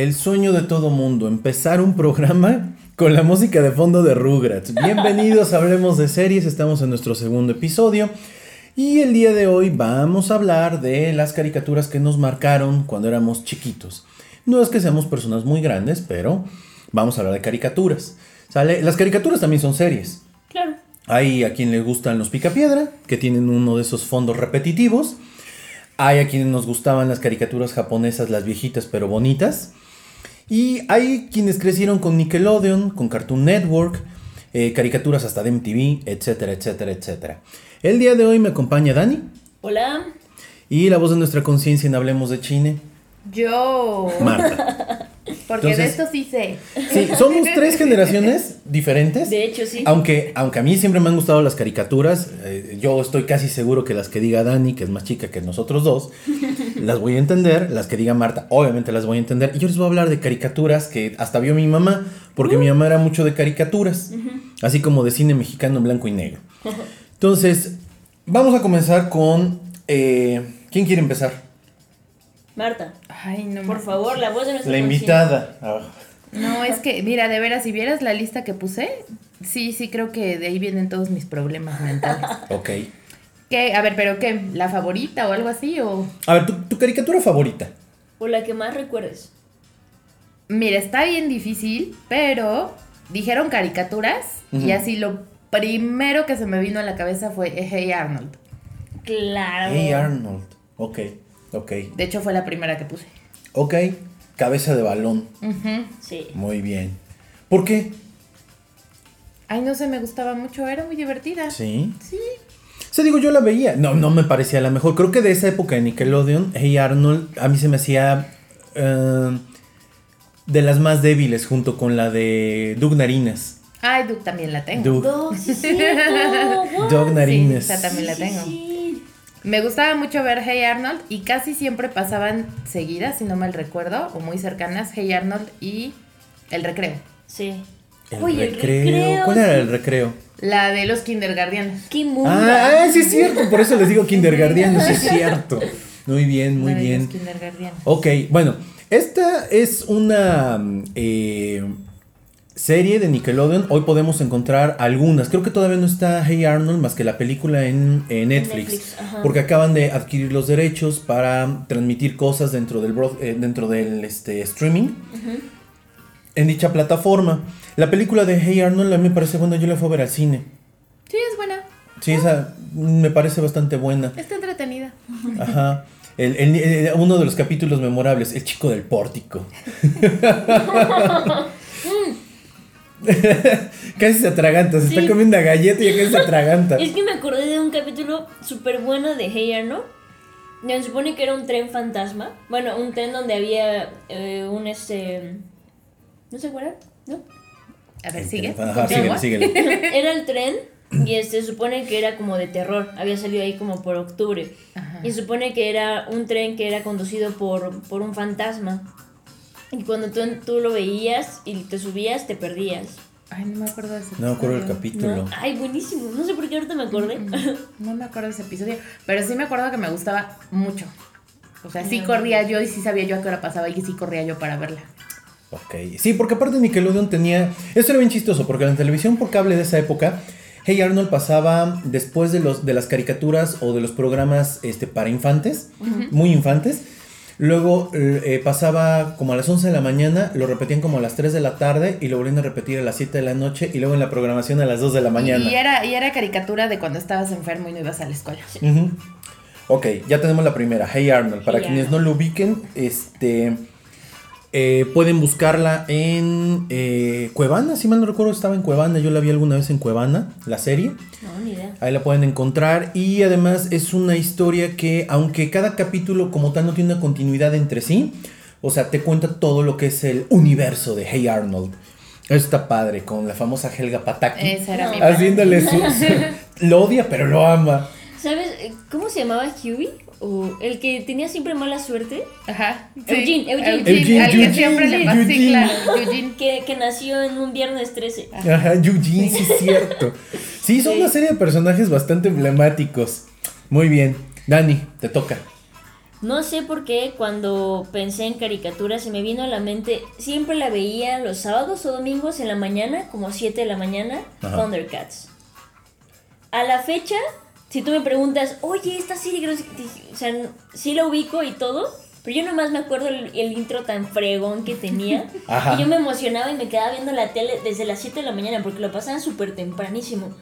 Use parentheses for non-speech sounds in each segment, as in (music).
El sueño de todo mundo, empezar un programa con la música de fondo de Rugrats. Bienvenidos, hablemos de series, estamos en nuestro segundo episodio. Y el día de hoy vamos a hablar de las caricaturas que nos marcaron cuando éramos chiquitos. No es que seamos personas muy grandes, pero vamos a hablar de caricaturas. ¿Sale? Las caricaturas también son series. Claro. Hay a quien les gustan los picapiedra, que tienen uno de esos fondos repetitivos. Hay a quienes nos gustaban las caricaturas japonesas, las viejitas pero bonitas. Y hay quienes crecieron con Nickelodeon, con Cartoon Network, eh, caricaturas hasta de MTV, etcétera, etcétera, etcétera. El día de hoy me acompaña Dani Hola. y la voz de nuestra conciencia en Hablemos de Chine, Yo. Marta. (laughs) Porque de esto sí sé. Sí, somos (laughs) tres generaciones diferentes. De hecho, sí. Aunque, aunque a mí siempre me han gustado las caricaturas, eh, yo estoy casi seguro que las que diga Dani, que es más chica que nosotros dos, (laughs) las voy a entender. Las que diga Marta, obviamente las voy a entender. Y yo les voy a hablar de caricaturas que hasta vio mi mamá, porque mi mamá era mucho de caricaturas, así como de cine mexicano en blanco y negro. Entonces, vamos a comenzar con... eh, ¿Quién quiere empezar? Marta, Ay, no. por favor, la voz de nuestra La invitada. Ah, No, es que, mira, de veras, si vieras la lista que puse, sí, sí creo que de ahí vienen todos mis problemas mentales. (laughs) ok. ¿Qué? A ver, ¿pero qué? ¿La favorita o algo así? O. A ver, ¿tu, tu caricatura favorita? O la que más recuerdes. Mira, está bien difícil, pero dijeron caricaturas y así lo primero que se me vino a la cabeza fue Hey Arnold. Claro. Hey Arnold. Ok, ok. De hecho, fue la primera que puse. Ok, cabeza de balón. Ujú. Sí. Muy bien. ¿Por qué? Ay, no sé, me gustaba mucho, era muy divertida. Sí. Sí. O sea, digo, yo la veía. No, no me parecía la mejor. Creo que de esa época de Nickelodeon, Hey Arnold, a mí se me hacía eh, de las más débiles junto con la de Doug Narinas. Ay, Duke también la tengo. Doug, sí, cierto. (laughs) What? Doug Narinas. esa también la Sí, tengo. sí. Me gustaba mucho ver Hey Arnold y casi siempre pasaban seguidas, si no mal recuerdo, o muy cercanas, Hey Arnold y El Recreo. Sí. El, Oye, recreo. recreo, ¿Cuál era el recreo? La de los kindergardianos. ¡Qué mundo! Ah, ah, sí es cierto. Por eso les digo kindergardiano, sí es (laughs) cierto. Muy bien, muy La de bien. Los kindergardianos. Ok, bueno, esta es una mm, eh, serie de Nickelodeon. Hoy podemos encontrar algunas. Creo que todavía no está Hey Arnold más que la película en, Netflix. Porque acaban de adquirir los derechos para transmitir cosas dentro del, broad- eh, dentro del este, streaming. En dicha plataforma. La película de Hey Arnold a mí me parece buena. Yo la fui a ver al cine. Sí, es buena. Sí, esa me parece bastante buena. Está entretenida. Ajá. El- el- el- uno de los capítulos memorables, el chico del pórtico. (laughs) (laughs) casi se atraganta, se Sí. está comiendo una galleta y ya casi se (laughs) atraganta. Es que me acordé de un capítulo súper bueno de Hey Arnold. Se supone que era un tren fantasma. Bueno, un tren donde había eh, un este. ¿No se acuerdan? ¿No? A ver, sigue. Ajá, síguele, Continúa. síguele. (laughs) Era el tren y este se supone que era como de terror. Había salido ahí como por octubre. Ajá. Y se supone que era un tren que era conducido por, por un fantasma. Y cuando tú, tú lo veías y te subías, te perdías. Ay, no me acuerdo de ese No me acuerdo del capítulo. ¿No? Ay, buenísimo. No sé por qué ahorita me acordé. No me acuerdo de ese episodio. Pero sí me acuerdo que me gustaba mucho. O sea, sí Mm. corría yo y sí sabía yo a qué hora pasaba y sí corría yo para verla. Ok. Sí, porque aparte Nickelodeon tenía. Esto era bien chistoso, porque en la televisión por cable de esa época, Hey Arnold pasaba después de, los, de las caricaturas o de los programas este, para infantes, muy infantes. Luego eh, pasaba como a las 11 de la mañana, lo repetían como a las 3 de la tarde y lo volvían a repetir a las 7 de la noche y luego en la programación a las 2 de la mañana. Y era, y era caricatura de cuando estabas enfermo y no ibas a la escuela. Ujú. Ok, ya tenemos la primera, Hey Arnold. Para Hey quienes Arnold. no lo ubiquen, este eh, pueden buscarla en eh, Cuevana, si mal no recuerdo estaba en Cuevana, yo la vi alguna vez en Cuevana, la serie. No, ni idea. Ahí la pueden encontrar y además es una historia que aunque cada capítulo como tal no tiene una continuidad entre sí, o sea, te cuenta todo lo que es el universo de Hey Arnold. Eso está padre, con la famosa Helga Pataki. Esa era No. mi Haciéndole su, su- Lo odia, pero lo ama. ¿Sabes eh, cómo se llamaba Huey? ¿O el que tenía siempre mala suerte? Ajá. sí. Eugene, Eugene. Eugene, al que Eugene, siempre le. Sí, Eugene. claro, Eugene. Que, que nació en un viernes 13. Ajá, Eugene, sí es cierto. Sí, son Sí. una serie de personajes bastante emblemáticos. Muy bien. Dani, te toca. No sé por qué cuando pensé en caricaturas se me vino a la mente, siempre la veía los sábados o domingos en la mañana, como 7 de la mañana, Ajá. Thundercats. A la fecha, si tú me preguntas, oye, esta serie, creo que- o sea, sí la ubico y todo, pero yo nomás me acuerdo el, el intro tan fregón que tenía. (laughs) Ajá. Y yo me emocionaba y me quedaba viendo la tele desde las 7 de la mañana porque lo pasaban súper tempranísimo.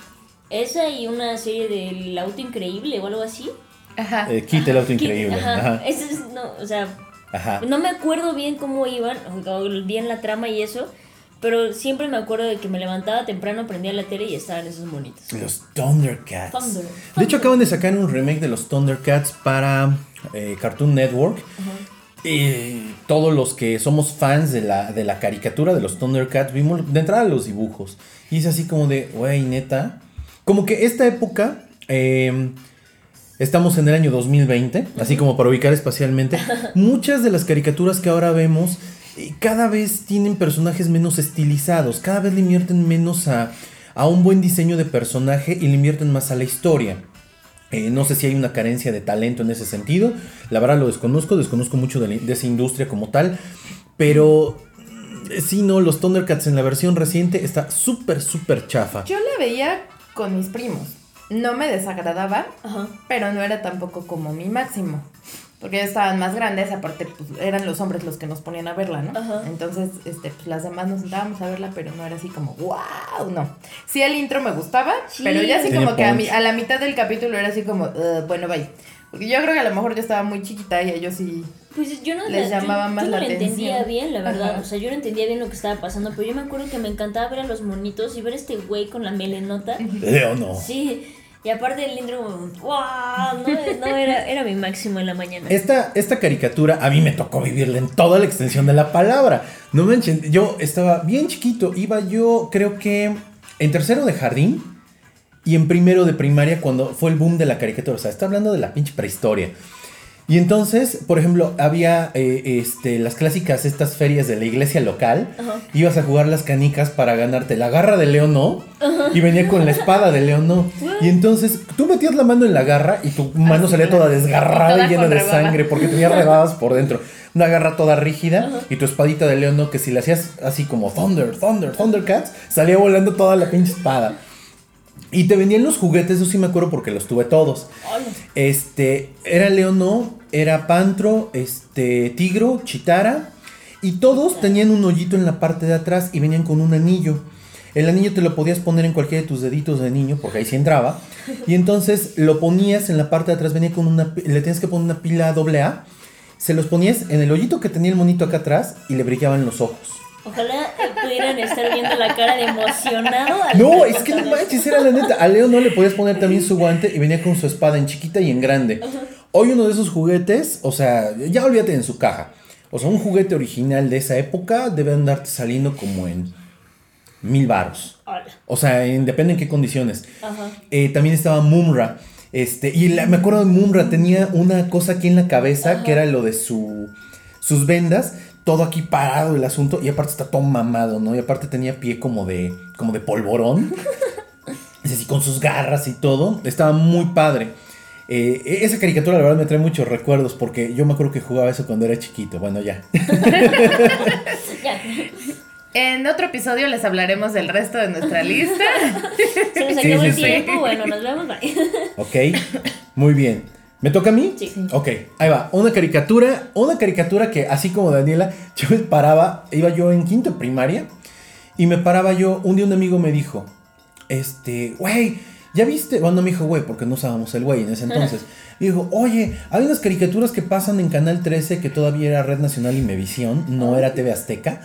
Esa y una serie del auto increíble o algo así. Ajá. Eh, Kit el auto increíble. Ajá. Ajá. Ese es, no, o sea, Ajá. no me acuerdo bien cómo iban, bien la trama y eso, pero siempre me acuerdo de que me levantaba temprano, prendía la tele y estaban esos monitos. Los Thundercats. Thunder. De hecho, acaban de sacar un remake de los Thundercats para eh, Cartoon Network. Y todos los que somos fans de la, de la caricatura de los Thundercats vimos de entrada los dibujos. Y es así como de, güey, neta. Como que esta época, eh, estamos en el año 2020, así como para ubicar espacialmente. (laughs) Muchas de las caricaturas que ahora vemos cada vez tienen personajes menos estilizados, cada vez le invierten menos a, a un buen diseño de personaje y le invierten más a la historia. Eh, no sé si hay una carencia de talento en ese sentido. La verdad lo desconozco, desconozco mucho de, la- de esa industria como tal. Pero eh, sí, no, los Thundercats en la versión reciente está súper, súper chafa. Yo la veía con mis primos. No me desagradaba, Ajá. pero no era tampoco como mi máximo. Porque ellos estaban más grandes, aparte pues, eran los hombres los que nos ponían a verla, ¿no? Ajá. Entonces, este, pues las demás nos sentábamos a verla, pero no era así como, wow, no. Sí, el intro me gustaba, Sí. pero ya así como que a, mi- a la mitad del capítulo era así como, "Uh, bueno, bye. Porque yo creo que a lo mejor yo estaba muy chiquita y ellos sí. Pues yo no, Les la- yo- llamaba yo más no la entendía bien, la verdad. Ajá. O sea, yo no entendía bien lo que estaba pasando, pero yo me acuerdo que me encantaba ver a los monitos y ver a este güey con la melenota. Leo no. Sí, y aparte el intro, wow, no, era, era mi máximo en la mañana. Esta, esta caricatura a mí me tocó vivirla en toda la extensión de la palabra. No manchen, yo estaba bien chiquito, iba yo creo que en tercero de jardín y en primero de primaria cuando fue el boom de la caricatura. O sea, está hablando de la pinche prehistoria. Y entonces, por ejemplo, había eh, este, las clásicas estas ferias de la iglesia local. Ajá. Ibas a jugar las canicas para ganarte la garra de león, ¿no? Y venía con la espada de león, ¿no? Y entonces tú metías la mano en la garra y tu mano salía claro. toda desgarrada Toda y llena de sangre porque tenía rebadas por dentro. Una garra toda rígida y tu espadita de león, ¿no? Que si le hacías así como Thunder, Thunder, Thundercats, salía volando toda la pinche espada. Y te vendían los juguetes, eso sí me acuerdo porque los tuve todos. Este, era Leono, era Pantro, este, Tigro, Chitara. Y todos tenían un hoyito en la parte de atrás y venían con un anillo. El anillo te lo podías poner en cualquiera de tus deditos de niño, porque ahí sí entraba. Y entonces lo ponías en la parte de atrás, venía con una, le tenías que poner una pila doble A. Se los ponías en el hoyito que tenía el monito acá atrás y le brillaban los ojos. Ojalá pudieran estar viendo la cara de emocionado. al No, es que no manches, era la neta. A Leo no le podías poner también su guante y venía con su espada en chiquita y en grande. Hoy uno de esos juguetes, o sea, ya olvídate en su caja. O sea, un juguete original de esa época debe andarte saliendo como en mil varos. O sea, en- depende en qué condiciones. Ajá. Eh, también estaba Mumra. Este, y la- me acuerdo de Mumra, tenía una cosa aquí en la cabeza que era lo de su, sus vendas. Todo aquí parado el asunto. Y aparte está todo mamado, ¿no? Y aparte tenía pie como de, como de polvorón. (laughs) es así, con sus garras y todo. Estaba muy padre. Eh, e- esa caricatura, la verdad, me trae muchos recuerdos. Porque yo me acuerdo que jugaba eso cuando era chiquito. Bueno, ya. (laughs) Ya. En otro episodio les hablaremos del resto de nuestra lista. (laughs) Se nos acabó sí, el sí. tiempo. Bueno, nos vemos. Bye. (laughs) Ok, muy bien. ¿Me toca a mí? Sí. Ok, ahí va. Una caricatura, una caricatura que así como Daniela, yo me paraba, iba yo en quinto primaria y me paraba yo, un día un amigo me dijo, este, güey, ¿ya viste? Bueno, no me dijo, güey, porque no usábamos el güey en ese entonces. (laughs) Me dijo, oye, hay unas caricaturas que pasan en Canal 13 que todavía era Red Nacional y Mevisión, no era TV Azteca.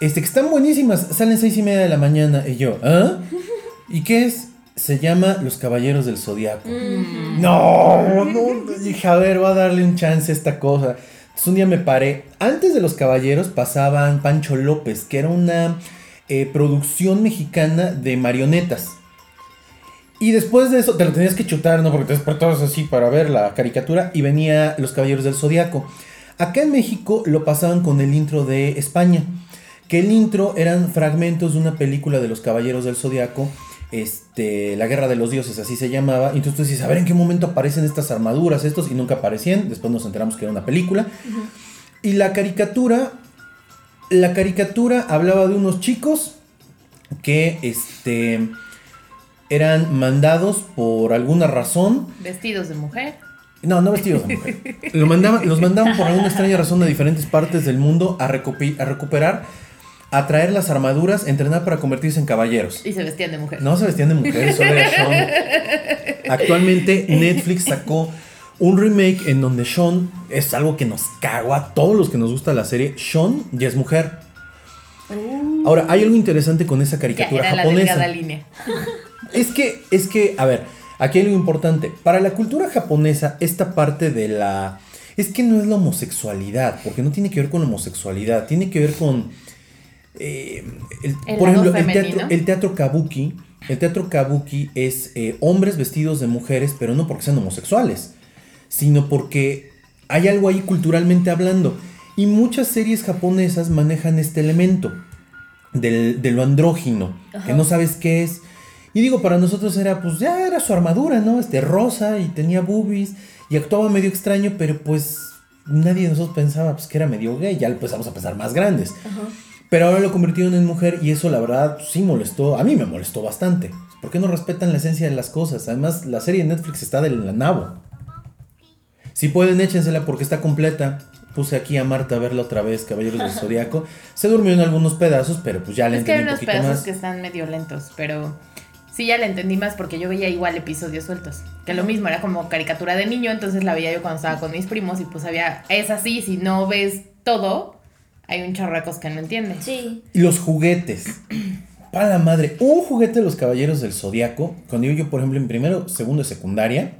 Este, que están buenísimas, salen seis y media de la mañana. Y yo, ¿ah? (laughs) ¿Y qué es? Se llama Los Caballeros del Zodiaco. No, no, dije, a ver, voy a darle un chance a esta cosa. Entonces un día me paré. Antes de Los Caballeros pasaban Pancho López, que era una eh, producción mexicana de marionetas. Y después de eso, te lo tenías que chutar, ¿no? Porque te despertabas así para ver la caricatura y venía Los Caballeros del Zodiaco. Acá en México lo pasaban con el intro de España. Que el intro eran fragmentos de una película de Los Caballeros del Zodiaco este, la guerra de los dioses, así se llamaba. Y entonces tú dices, a ver en qué momento aparecen estas armaduras, estos, y nunca aparecían. Después nos enteramos que era una película. Y la caricatura, la caricatura hablaba de unos chicos que, este, eran mandados por alguna razón. Vestidos de mujer. No, no vestidos de mujer. Lo mandaban- los mandaban por alguna extraña razón a diferentes partes del mundo a, a recuperar, a traer las armaduras, entrenar para convertirse en caballeros. Y se vestían de mujer. No se vestían de mujeres, solo era Sean. Actualmente Netflix sacó un remake en donde Sean es algo que nos cagó a todos los que nos gusta la serie. Sean ya es mujer. Ahora, hay algo interesante con esa Ya caricatura la japonesa. delgada línea. Es que, es que, a ver, aquí hay algo importante. Para la cultura japonesa, esta parte de la. Es que no es la homosexualidad, porque no tiene que ver con la homosexualidad, tiene que ver con. eh, el- El por ejemplo, el teatro, el teatro kabuki. El teatro kabuki es eh, hombres vestidos de mujeres, pero no porque sean homosexuales, sino porque hay algo ahí culturalmente hablando. Y muchas series japonesas manejan este elemento del, de lo andrógino, que no sabes qué es. Y digo, para nosotros era, pues ya era su armadura, ¿no? Este rosa y tenía boobies y actuaba medio extraño, pero pues nadie de nosotros pensaba pues, que era medio gay, ya empezamos a pensar más grandes. Ajá. Pero ahora lo convirtieron en mujer y eso la verdad sí molestó, a mí me molestó bastante. ¿Por qué no respetan la esencia de las cosas? Además, la serie de Netflix está del nabo. Si pueden, échensela porque está completa. Puse aquí a Marta a verla otra vez, Caballeros del (laughs) Zodiaco. Se durmió en algunos pedazos, pero pues ya le Es que hay unos pedazos más. que están medio lentos, pero sí ya le entendí más porque yo veía igual episodios sueltos. Que lo mismo, era como caricatura de niño, entonces la veía yo cuando estaba con mis primos y pues había, es así, si no ves todo, hay un cosas que no entiendes. Sí. Y los juguetes. (clears throat) Para la madre. Un juguete de los Caballeros del Zodiaco. Cuando iba yo, por ejemplo, en primero, segundo de secundaria.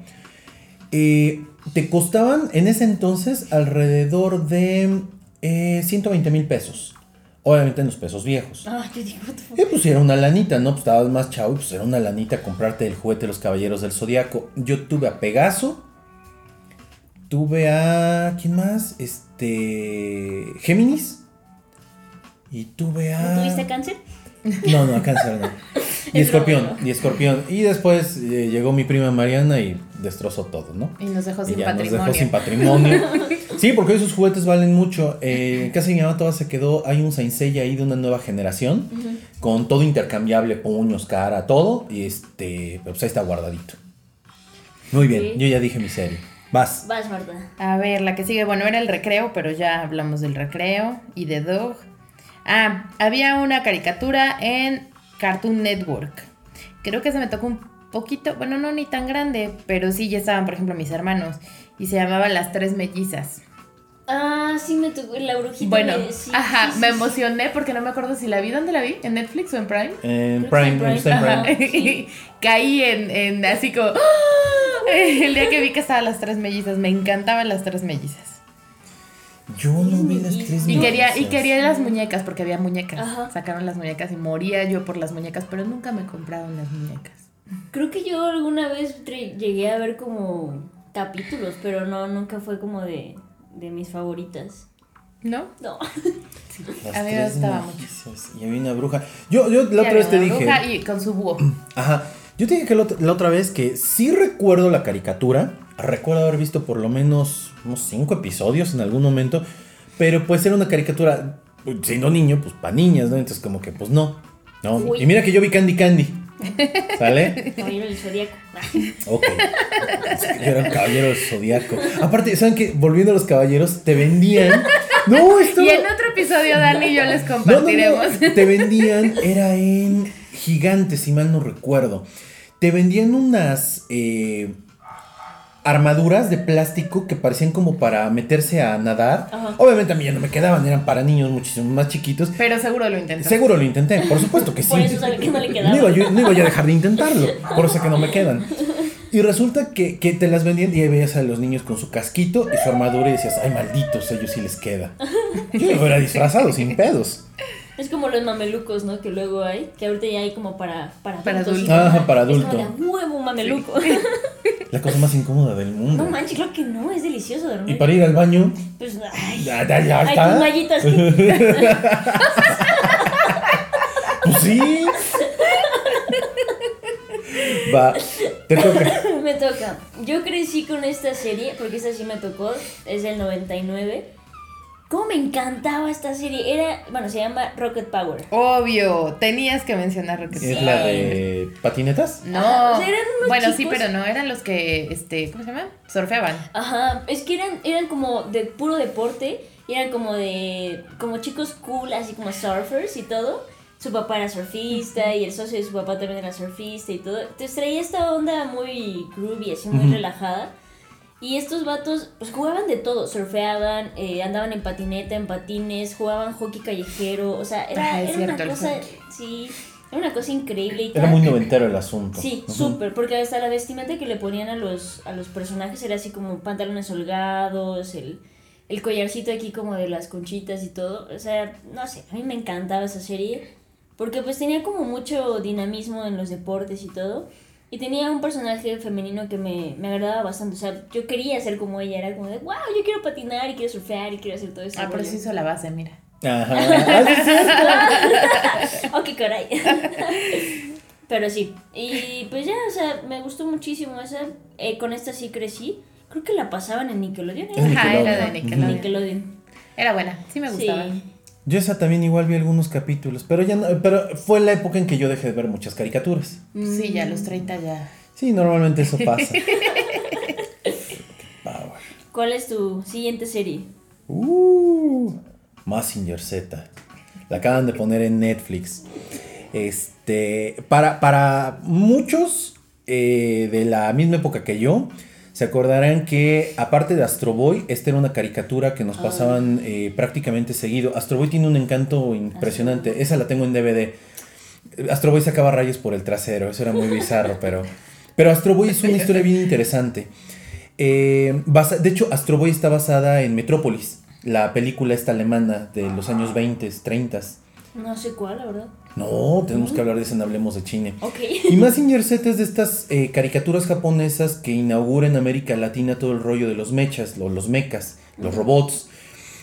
eh, te costaban en ese entonces alrededor de eh, 120 mil pesos. Obviamente en los pesos viejos. Ah, yo digo? Y pues era una lanita, ¿no? Pues estabas más chavo y pues era una lanita comprarte el juguete de los Caballeros del Zodiaco. Yo tuve a Pegaso. Tuve a. ¿Quién más? Este. Géminis. Y tuve a. ¿No tuviste cáncer? No, no, cáncer no. (laughs) Y Es escorpión, y escorpión. Y después eh, llegó mi prima Mariana y destrozó todo, ¿no? Y nos dejó Y sin ya nos patrimonio. dejó sin patrimonio. (laughs) Sí, porque hoy sus juguetes valen mucho. Eh, de mi mamá toda se quedó. Hay un Saint Seiya ahí de una nueva generación. Con todo intercambiable, puños, cara, todo. Y este. Pues ahí está guardadito. Muy bien, Sí. yo ya dije mi serie. Vas. Vas, Marta. A ver, la que sigue, bueno, era el recreo, pero ya hablamos del recreo y de Dog. Ah, había una caricatura en Cartoon Network. Creo que se me tocó un poquito, bueno, no ni tan grande, pero sí ya estaban, por ejemplo, mis hermanos. Y se llamaba Las Tres Mellizas. Ah, sí me tocó la brujita. Bueno, sí, ajá, sí, me sí, emocioné porque no me acuerdo si la vi. ¿Dónde la vi? ¿En Netflix o en Prime? En Prime, está en Prime. Prime. Ajá. sí. (laughs) Caí en, en así como... ¡ah! (laughs) El día que vi que estaban las tres mellizas, me encantaban las tres mellizas. Yo no vi las tres Y quería, y mellizas. quería las muñecas, porque había muñecas. Ajá. Sacaron las muñecas y moría yo por las muñecas, pero nunca me compraron las muñecas. Creo que yo alguna vez llegué a ver como capítulos, pero no, nunca fue como de, de mis favoritas. ¿No? No. Las A mí me gustaba. Y había una bruja. Yo, yo la Y otra vez te dije. una bruja Y con su búho. (clears throat) Ajá. Yo te dije que la otra, la otra vez que sí recuerdo la caricatura. Recuerdo haber visto por lo menos unos cinco episodios en algún momento. Pero pues era una caricatura, pues, siendo niño, pues para niñas, ¿no? Entonces como que pues no. No. Uy. Y mira que yo vi Candy Candy. (laughs) ¿Sale? Caballero del Zodíaco. Ok. Era un caballero del zodiaco. Aparte, ¿saben qué? Volviendo a los caballeros, te vendían. No, esto. Y en otro episodio, Dani y yo les No, no, no, compartiremos. Te vendían, era en Gigante, si mal no recuerdo. Te vendían unas eh, armaduras de plástico que parecían como para meterse a nadar. Ajá. Obviamente a mí ya no me quedaban, eran para niños muchísimo más chiquitos. Pero seguro lo intentó. Seguro lo intenté, por supuesto que (laughs) sí. Por eso sabe que no le quedaba. No iba, yo, no iba yo a dejar de intentarlo, por eso que no me quedan. (laughs) Y resulta que, que te las vendían y ahí veías a los niños con su casquito y su armadura y decías, ay, malditos, a ellos sí les queda. (laughs) Yo me hubiera disfrazado sin pedos. Es como los mamelucos, ¿no? Que luego hay, que ahorita ya hay como para para, Para adultos. adulto. Ajá, para Es como adulto. de, "A huevo un mameluco. (laughs) La cosa más incómoda del mundo. No manches, creo que no, es delicioso Y dormir. para ir al baño, Pues, ay, ya, ya, ya ay, está. tus mallitas. que- (laughs) Pues sí. Va, te toca. (laughs) me toca. Yo crecí con esta serie, porque esta sí me tocó, es del 99. ¿Cómo me encantaba esta serie? Era, bueno, se llama Rocket Power. Obvio, tenías que mencionar Rocket ¿Es Power. la de patinetas? No, Ajá, o sea, eran unos bueno, sí, pero no, eran los que, este, ¿cómo se llama? Surfeaban. Ajá, es que eran, eran como de puro deporte, y eran como de, como chicos cool, así como surfers y todo. Su papá era surfista y el socio de su papá también era surfista y todo. Entonces traía esta onda muy groovy, así muy relajada. Y estos vatos, pues jugaban de todo, surfeaban, eh, andaban en patineta, en patines, jugaban hockey callejero, o sea, era, es era cierto, una cosa, sí, era una cosa increíble y Era tal. muy noventero el asunto. Sí, Ujú. súper, porque hasta la vestimenta que le ponían a los, a los personajes era así como pantalones holgados, el, el collarcito aquí como de las conchitas y todo. O sea, no sé, a mí me encantaba esa serie, porque pues tenía como mucho dinamismo en los deportes y todo. Y tenía un personaje femenino que me, me agradaba bastante. O sea, yo quería ser como ella, era como de, wow, yo quiero patinar y quiero surfear y quiero hacer todo eso. Ah, pero sí hizo la base, mira. Ajá. (laughs) Ah, qué (laughs) caray. (laughs) Pero sí. Y pues ya, o sea, me gustó muchísimo esa. Eh, con esta sí crecí. Creo que la pasaban en Nickelodeon. ¿eh? En Ajá, era de Nickelodeon. Nickelodeon. Nickelodeon. Era buena, sí me gustaba. Sí. Yo esa también igual vi algunos capítulos, pero ya no, pero fue la época en que yo dejé de ver muchas caricaturas. Sí, ya a los 30 ya. Sí, normalmente eso pasa. (laughs) Power. ¿Cuál es tu siguiente serie? Uh, Massinger Z. La acaban de poner en Netflix. Este, para, para muchos eh, de la misma época que yo, se acordarán que aparte de Astro Boy, esta era una caricatura que nos Ah. pasaban eh, prácticamente seguido. Astro Boy tiene un encanto impresionante. Esa la tengo en DVD. Astro Boy sacaba rayos por el trasero, eso era muy bizarro, pero, pero Astro Boy es una historia bien interesante. Eh, basa- de hecho, Astro Boy está basada en Metrópolis, la película esta alemana de los años 20, 30. No sé cuál, la verdad. No, tenemos que hablar de eso en Hablemos de Chile. Ok. Y Mazinger Z es de estas eh, caricaturas japonesas que inaugura en América Latina todo el rollo de los mechas, lo- los mechas, los robots.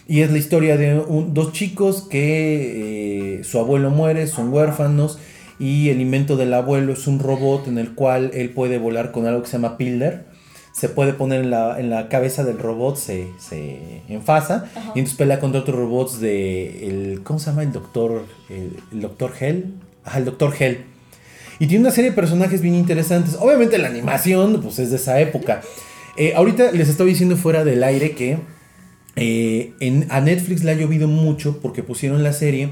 Y es la historia de un- dos chicos que eh, su abuelo muere, son huérfanos, y el invento del abuelo es un robot en el cual él puede volar con algo que se llama Pilder. Se puede poner en la, en la cabeza del robot, se, se enfasa, Ajá. y entonces pelea contra otros robots de. El, ¿Cómo se llama? El doctor. El, el doctor Hell. Ajá, el doctor Hell. Y tiene una serie de personajes bien interesantes. Obviamente la animación, pues es de esa época. Eh, ahorita les estaba diciendo fuera del aire que eh, en, a Netflix le ha llovido mucho porque pusieron la serie.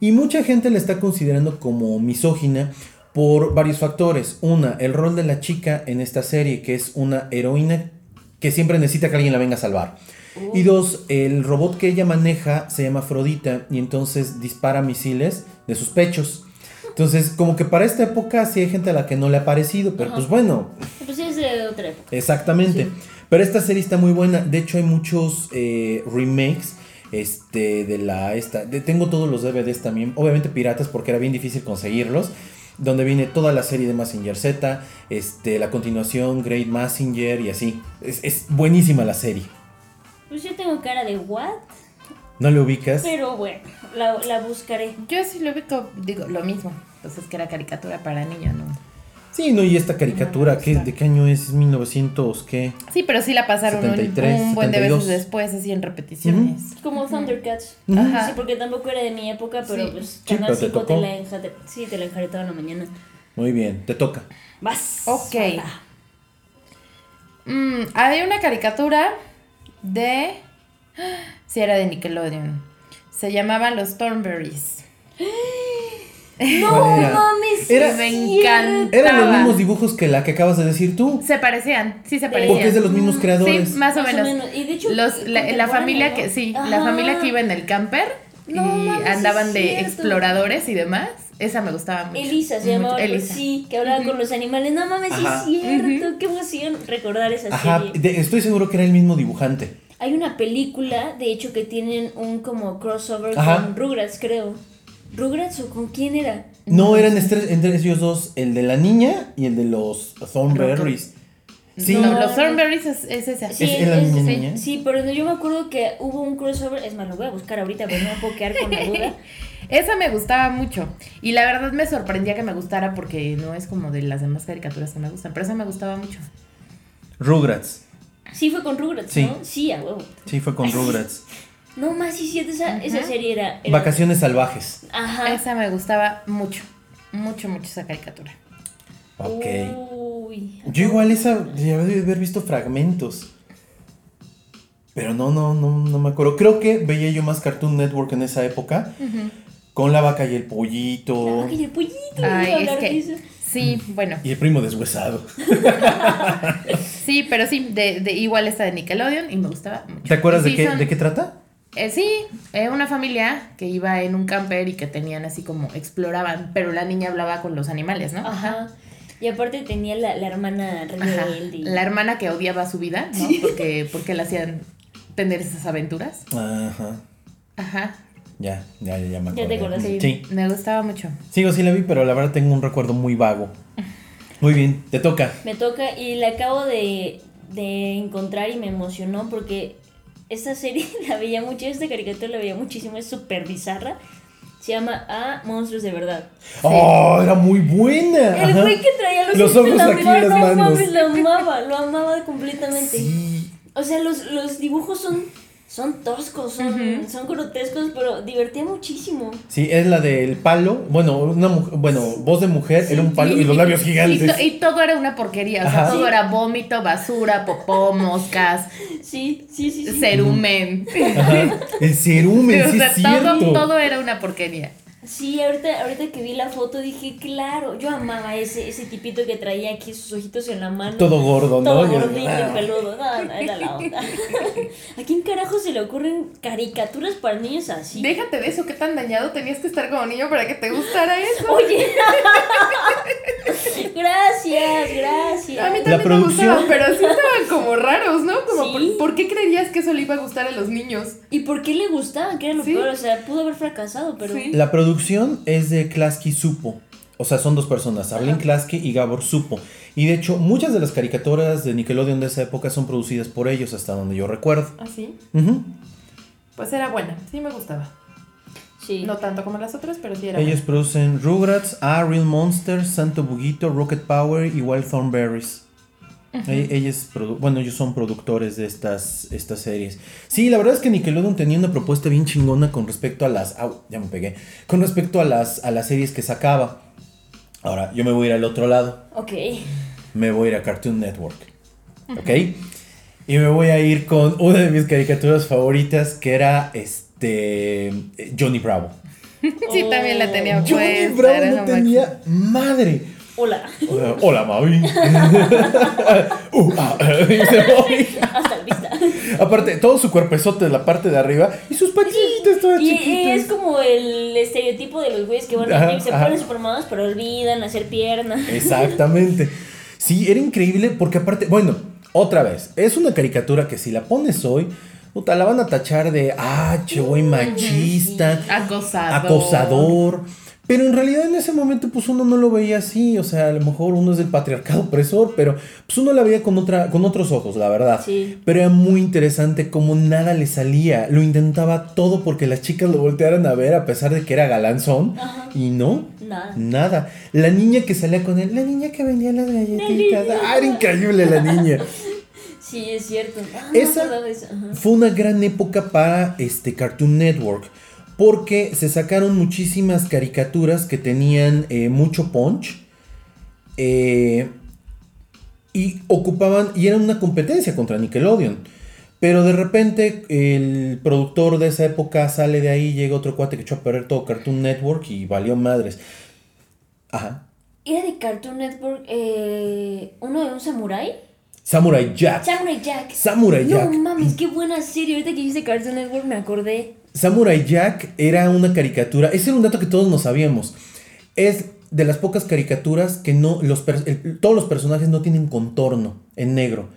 Y mucha gente la está considerando como misógina por varios factores. Una, el rol de la chica en esta serie, que es una heroína que siempre necesita que alguien la venga a salvar. Y dos, el robot que ella maneja se llama Afrodita y entonces dispara misiles de sus pechos. Entonces, como que para esta época sí hay gente a la que no le ha parecido, pero Ajá. pues bueno, Pues es de otra época. Exactamente. Sí. Pero esta serie está muy buena. De hecho, hay muchos eh, remakes. Este, de la. Esta, de- tengo todos los DVDs también. Obviamente piratas porque era bien difícil conseguirlos. Donde viene toda la serie de Massinger Z. Este, la continuación, Great Massinger y así. Es, es buenísima la serie. Pues yo tengo cara de what, ¿No le ubicas? pero bueno, la, la buscaré. Yo sí lo ubico, digo, lo mismo. Pues es que era caricatura para niños, ¿no? Sí, no, y esta caricatura, No, ¿qué, está. ¿de qué año es? ¿Es 1900? ¿Qué? Sí, pero sí la pasaron un- 73, un, buen de veces 72. después, así en repeticiones. Como Thundercats. Ajá. Sí, porque tampoco era de mi época, pero Sí. pues Sí, Canal te 5 te, tocó. la enjate- sí, te la enjaré en la mañana. Muy bien, te toca. Vas. Ok. Mm, había una caricatura de... Sí, era de Nickelodeon. Se llamaba Los Thornberries. (laughs) No ¿Cuál era? mames, Era- Me sí, encanta. Eran los mismos dibujos que la que acabas de decir tú. Se parecían, sí se parecían. Porque es de los mismos creadores. Sí, más, o menos. Y de hecho, Los, la, familia ¿no? que, sí, Ajá. la familia que iba en el camper No y mames, andaban de cierto. exploradores y demás. Esa me gustaba mucho. Elisa se llamaba, Elisa. sí, que hablaba con los animales. No mames, Ajá. es cierto. Qué emoción recordar esa Ajá, serie. de- estoy seguro que era el mismo dibujante. Hay una película, de hecho, que tienen un como crossover Ajá. con Rugrats, creo. ¿Rugrats o con quién era? No, eran entre, entre ellos dos, el de la niña y el de los Thornberries. Sí. No, No, los. Thornberries es, es esa. Sí, ¿Es la es- niña, sí, niña? sí, pero yo me acuerdo que hubo un crossover, es más, lo voy a buscar ahorita, pero no me puedo quedar con la duda. (laughs) Esa me gustaba mucho. Y la verdad me sorprendía que me gustara porque no es como de las demás caricaturas que me gustan. Pero esa me gustaba mucho. Rugrats. Sí, fue con Rugrats, Sí. ¿no? Sí, a huevo. Sí, fue con (laughs) Rugrats. No más, sí, sí, esa, esa serie era, era- Vacaciones salvajes. Ajá. Esa me gustaba mucho. Mucho, mucho esa caricatura. Ok. Uy. Yo igual esa, ya debe haber visto fragmentos. Pero no, no, no, no me acuerdo. Creo que veía yo más Cartoon Network en esa época. Con la vaca y el pollito. Ay, el pollito, iba a Ay, es eso. Sí, bueno. Y el primo deshuesado. (laughs) Sí, pero sí, de, de igual esta de Nickelodeon y me gustaba mucho. ¿Te acuerdas Y de sí, qué, son- de qué trata? Eh, sí, eh, una familia que iba en un camper y que tenían así como exploraban, pero la niña hablaba con los animales, ¿no? Ajá. Y aparte tenía la, la hermana rebelde. La hermana que odiaba su vida, ¿no? Porque, porque le hacían tener esas aventuras. Ajá. Ajá. Ya, ya, ya, ya me Ya te. Sí, Sí. me gustaba mucho. Sigo, sí la vi, pero la verdad tengo un recuerdo muy vago. Muy bien, te toca. Me toca y la acabo de, de encontrar y me emocionó porque esta serie (laughs) la veía mucho, esta caricatura la veía muchísimo, es súper bizarra. Se llama A Monstruos de Verdad. ¡Oh, era muy buena! El Ajá. güey que traía los, Los ojos aquí en las no manos. mames, lo amaba, lo amaba completamente. Sí. O sea, los, los dibujos son, son toscos, son, son grotescos, pero divertía muchísimo. Sí, es la del palo. Bueno, una mujer, bueno, voz de mujer, era un palo y los labios Y, gigantes. to- y todo era una porquería, o sea, todo Sí. era vómito, basura, popó, moscas, Sí, sí, sí. sí. cerumen. Ajá. El cerumen, (laughs) o sí sea, es cierto. todo, todo era una porquería. Sí, ahorita, ahorita que vi la foto dije, claro, yo amaba ese, ese tipito que traía aquí sus ojitos en la mano. Todo gordo, ¿no? Todo gordito ah. y peludo. No, no, era la onda. (laughs) ¿A quién carajo se le ocurren caricaturas para niños así? Déjate de eso, qué tan dañado tenías que estar como niño para que te gustara eso. (laughs) Oye. (laughs) gracias, gracias. A mí La también me producción- gustaban, pero sí estaban como raros, ¿no? Como, Sí. ¿por, por qué creerías que eso le iba a gustar a los niños? ¿Y por qué le gustaban? Que era lo Sí. peor. O sea, pudo haber fracasado, pero. Sí. La producción es de Klasky Supo. O sea, son dos personas, Arlene Klasky y Gabor Supo. Y de hecho, muchas de las caricaturas de Nickelodeon de esa época son producidas por ellos, hasta donde yo recuerdo. ¿Ah, sí? Pues era buena, sí me gustaba. Sí. No tanto como las otras, pero sí era Ellos producen Rugrats, A Real Monsters, Santo Buguito, Rocket Power y Wild Thornberries. E- ellos produ- bueno, ellos son productores de estas, estas series. Sí, la verdad es que Nickelodeon tenía una propuesta bien chingona con respecto a las. au, ya me pegué. Con respecto a las, a las series que sacaba. Ahora, yo me voy a ir al otro lado. Ok. Me voy a ir a Cartoon Network. ¿Ok? Y me voy a ir con una de mis caricaturas favoritas que era este. Johnny Bravo. (laughs) Sí, también la tenía Johnny Bravo no tenía madre. Hola. Hola, hola Mavi. (laughs) Uh, ah, (laughs) dice Mavi. Hasta vista. Aparte, todo su cuerpezote de la parte de arriba y sus patitas todas Y, chiquitas. es como el estereotipo de los güeyes que van a gym, se ajá. ponen supermados, pero olvidan hacer piernas. Exactamente. Sí, era increíble porque aparte, bueno, otra vez, es una caricatura que si la pones hoy, puta, la van a tachar de, ah, che, güey, machista, Acosador. acosador. Pero en realidad en ese momento pues uno no lo veía así, o sea, a lo mejor uno es del patriarcado opresor, pero pues uno la veía con, otra, con otros ojos, la verdad. Sí. Pero era muy interesante como nada le salía, lo intentaba todo porque las chicas lo voltearan a ver a pesar de que era galanzón Ajá. y no, Nada. Nada. La niña que salía con él, la niña que vendía las galletitas. Ah, era increíble la niña. (laughs) Sí, es cierto. Ah, Esa fue una gran época para este Cartoon Network. Porque se sacaron muchísimas caricaturas que tenían eh, mucho punch. eh, y ocupaban. Y eran una competencia contra Nickelodeon. Pero de repente el productor de esa época sale de ahí, llega otro cuate que echó a perder todo Cartoon Network y valió madres. Ajá. Era de Cartoon Network eh, uno de un samurái. Samurai Jack. Samurai Jack. Samurai Jack. No mames, qué buena serie. Ahorita que dijiste Cartoon Network me acordé. Samurai Jack era una caricatura. Ese era un dato que todos no sabíamos. Es de las pocas caricaturas que no. Los el- todos los personajes no tienen contorno en negro.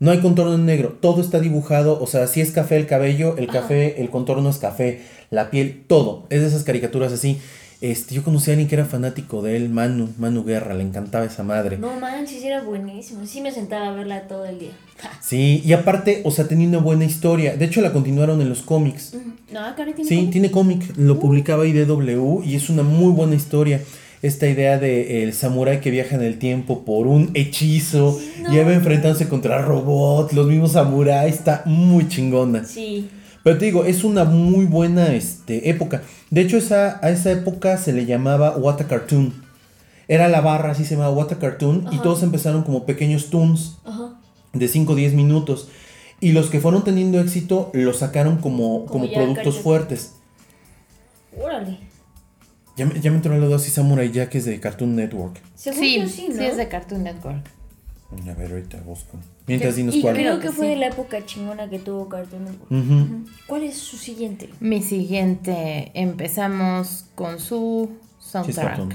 No hay contorno en negro. Todo está dibujado. O sea, si es café el cabello, el café, el contorno es café. La piel, todo. Es de esas caricaturas así. Este, yo conocí a alguien que era fanático de él, Manu, Manu Guerra, le encantaba esa madre. No manches, era buenísimo. Sí me sentaba a verla todo el día. (laughs) Sí, y aparte, o sea, tenía una buena historia. De hecho, la continuaron en los cómics. No, tiene Sí, cómic? tiene cómic, lo publicaba IDW y es una muy buena historia. Esta idea de el samurái que viaja en el tiempo por un hechizo no. y va enfrentándose contra robots, los mismos samuráis, está muy chingona. Sí. Pero te digo, es una muy buena este, época. De hecho, esa, a esa época se le llamaba What a Cartoon. Era la barra, así se llamaba What a Cartoon, y todos empezaron como pequeños toons Ajá. de 5 o 10 minutos. Y los que fueron teniendo éxito los sacaron como, Como productos fuertes. Órale. Ya, me- ya me entró la duda si Samurai Jack es de Cartoon Network. Según Sí, yo sí, es de Cartoon Network. A ver, ahorita busco. Mientras dinos cuál. creo Creo que fue sí. de la época chingona que tuvo Cartoon Network. ¿Cuál es su siguiente? Mi siguiente, empezamos con su soundtrack.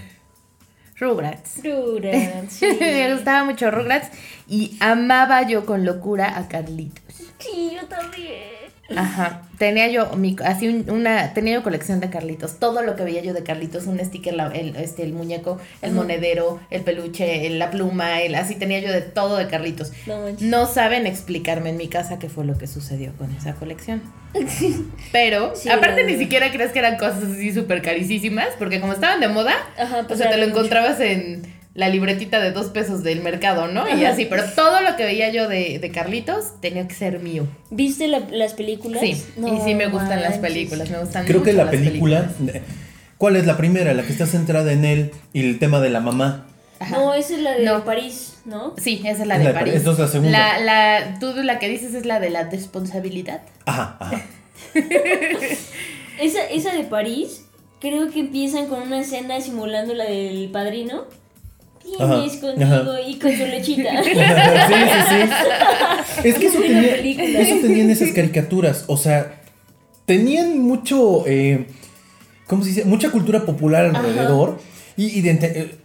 Rugrats. Rugrats. (laughs) sí. Me gustaba mucho Rugrats y amaba yo con locura a Carlitos. Sí, yo también. Ajá. Tenía yo mi, así un- una tenía yo colección de Carlitos. Todo lo que veía yo de Carlitos, un sticker, la- el, este, el muñeco, el monedero, el peluche, el- la pluma, el, así tenía yo de todo de Carlitos. No saben explicarme en mi casa qué fue lo que sucedió con esa colección. (laughs) Pero, Sí, aparte ni siquiera crees que eran cosas así súper carísimas, porque como estaban de moda, Ajá, o pues sea, te lo mucho. encontrabas en la libretita de dos pesos del mercado, ¿no? Y así, pero todo lo que veía yo de, de Carlitos tenía que ser mío. ¿Viste la- las películas? Sí, No y sí me gustan las películas, me gustan Creo que la las película. películas. ¿Cuál es la primera? La que está centrada en él y el tema de la mamá. Ajá. No, esa es la de No. París, ¿no? Sí, esa es la Es de la de París. París, esa es la segunda. La, la, tú la que dices es la de la responsabilidad. Ajá, ajá. (laughs) Esa, esa de París, creo que empiezan con una escena simulando la del padrino. Vienes Ajá, conmigo ajá. y con su lechita. (laughs) sí, sí, sí. (laughs) Es que eso, tenía, tenían esas caricaturas. O sea, tenían mucho. eh, ¿Cómo se dice? Mucha cultura popular alrededor. Y, y de eh,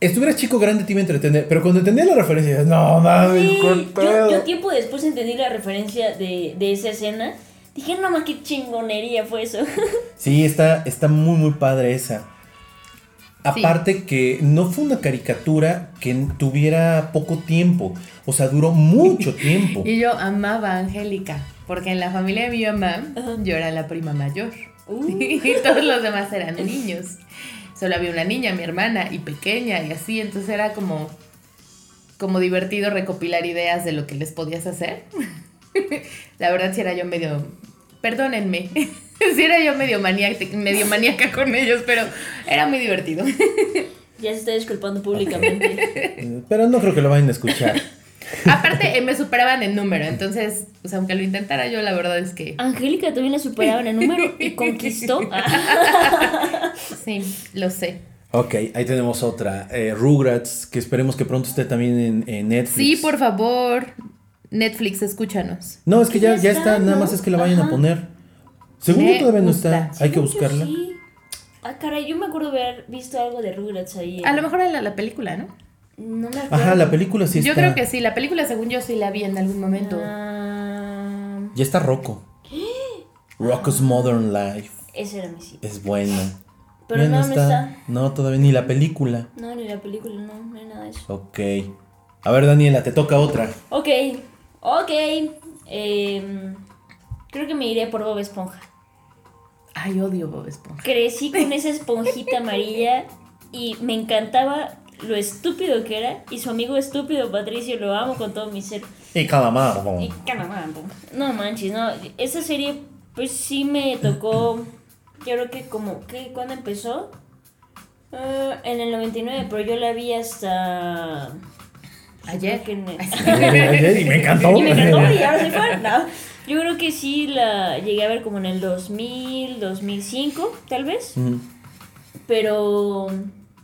estuvieras chico grande te iba a entretener. Pero cuando entendías la referencia, no mames, Sí, yo, pedo". yo tiempo después entendí la referencia de, de esa escena. Dije, no más qué chingonería fue eso. Sí, está, está muy, muy padre esa. Aparte que no fue una caricatura que tuviera poco tiempo. O sea, duró mucho (laughs) tiempo. Y yo amaba a Angélica, porque en la familia de mi mamá yo era la prima mayor. Uh. (laughs) Y todos los demás eran niños. Solo había una niña, mi hermana, y pequeña, y así. Entonces era como, como divertido recopilar ideas de lo que les podías hacer. (laughs) la verdad, si era yo medio. Perdónenme. (laughs) si era yo medio maníaca, medio maníaca con ellos, pero era muy divertido. (laughs) ya se está disculpando públicamente. (laughs) Pero no creo que lo vayan a escuchar. Aparte, eh, me superaban en número. Entonces, pues aunque lo intentara yo, la verdad es que Angélica también la superaba en número y conquistó. sí, lo sé. Ok, ahí tenemos otra. eh, Rugrats, que esperemos que pronto esté también en, en Netflix. Sí, por favor. Netflix, escúchanos. No, es que ya, Ya está, nada más es que la vayan a poner. Según yo todavía no gusta. está, hay que yo buscarla. sí. Ah, caray, yo me acuerdo haber visto algo de Rugrats ahí. A lo mejor era la, la película, ¿no? No me acuerdo. Ajá, la película sí yo está. creo que sí. La película, según yo, sí la vi en algún momento. Ah, Ya está Rocco. Rocco's Modern Life. ese era mi sí. Es buena. Pero no está. No, todavía ni la película. No, ni la película, no, no hay nada de eso. Ok. A ver, Daniela, te toca otra. Ok, ok. em, creo que me iré por Bob Esponja. Ay, odio Bob Esponja. Crecí con (laughs) esa esponjita amarilla y me encantaba lo estúpido que era. Y su amigo estúpido Patricio lo amo con todo mi ser. Y calamar. Y calamambo. No manches, no. Esa serie, pues sí me tocó. (laughs) Yo creo que como. ¿qué? ¿Cuándo empezó? Ah, en el 99, pero yo la vi hasta. Ayer. que en el- y me encantó. (laughs) y me encantó y ahora soy fan. No, yo creo que sí la llegué a ver como en el 2000, 2005, tal vez. Pero.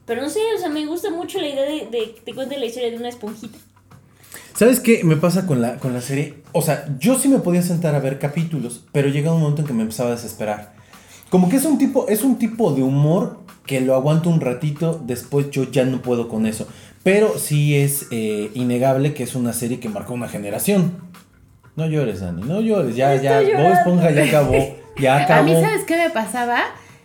Pero no sé, o sea, me gusta mucho la idea de, de que te cuente la historia de una esponjita. ¿Sabes qué me pasa con la, con la serie? O sea, yo sí me podía sentar a ver capítulos, pero llega un momento en que me empezaba a desesperar. Como que es un tipo, es un tipo de humor que lo aguanto un ratito, después yo ya no puedo con eso. Pero sí es eh, innegable que es una serie que marcó una generación. No llores, Dani, no llores, ya, ya, Bob. Esponja ya acabó, ya (laughs) A mí, acabó. ¿sabes qué me pasaba?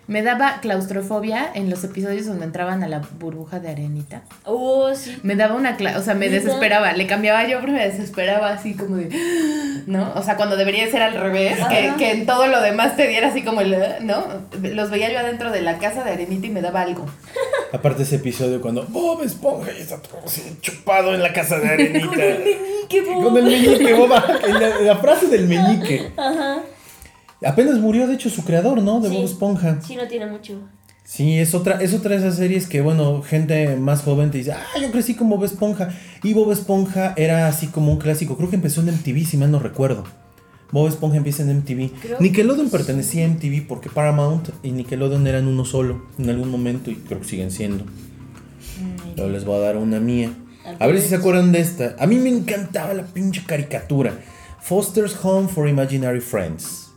Me daba claustrofobia en los episodios donde entraban a la burbuja de arenita. Oh, sí. Me daba una, cla- o sea, me desesperaba. Le cambiaba yo, pero me desesperaba así como de, ¿no? O sea, cuando debería ser al revés, que, que en todo lo demás te diera así como el, ¿no? Los veía yo adentro de la casa de arenita y me daba algo. Aparte ese episodio cuando Bob Esponja ya está todo así chupado en la casa de arenita. Con el meñique, Bob. Con el meñique, Bob. (laughs) La, la frase del meñique. Ajá. Apenas murió, de hecho, su creador, ¿no? De Sí. Bob Esponja. Sí, no tiene mucho. Sí, es otra, es otra de esas series que, bueno, gente más joven te dice, ah, yo crecí con Bob Esponja. Y Bob Esponja era así como un clásico. Creo que empezó en MTV, si mal no recuerdo. Bob Esponja empieza en MTV. Creo Nickelodeon que pertenecía a MTV porque Paramount y Nickelodeon eran uno solo en algún momento y creo que siguen siendo. Pero les voy a dar una mía. A ver si se acuerdan de esta. A mí me encantaba la pinche caricatura. Foster's Home for Imaginary Friends.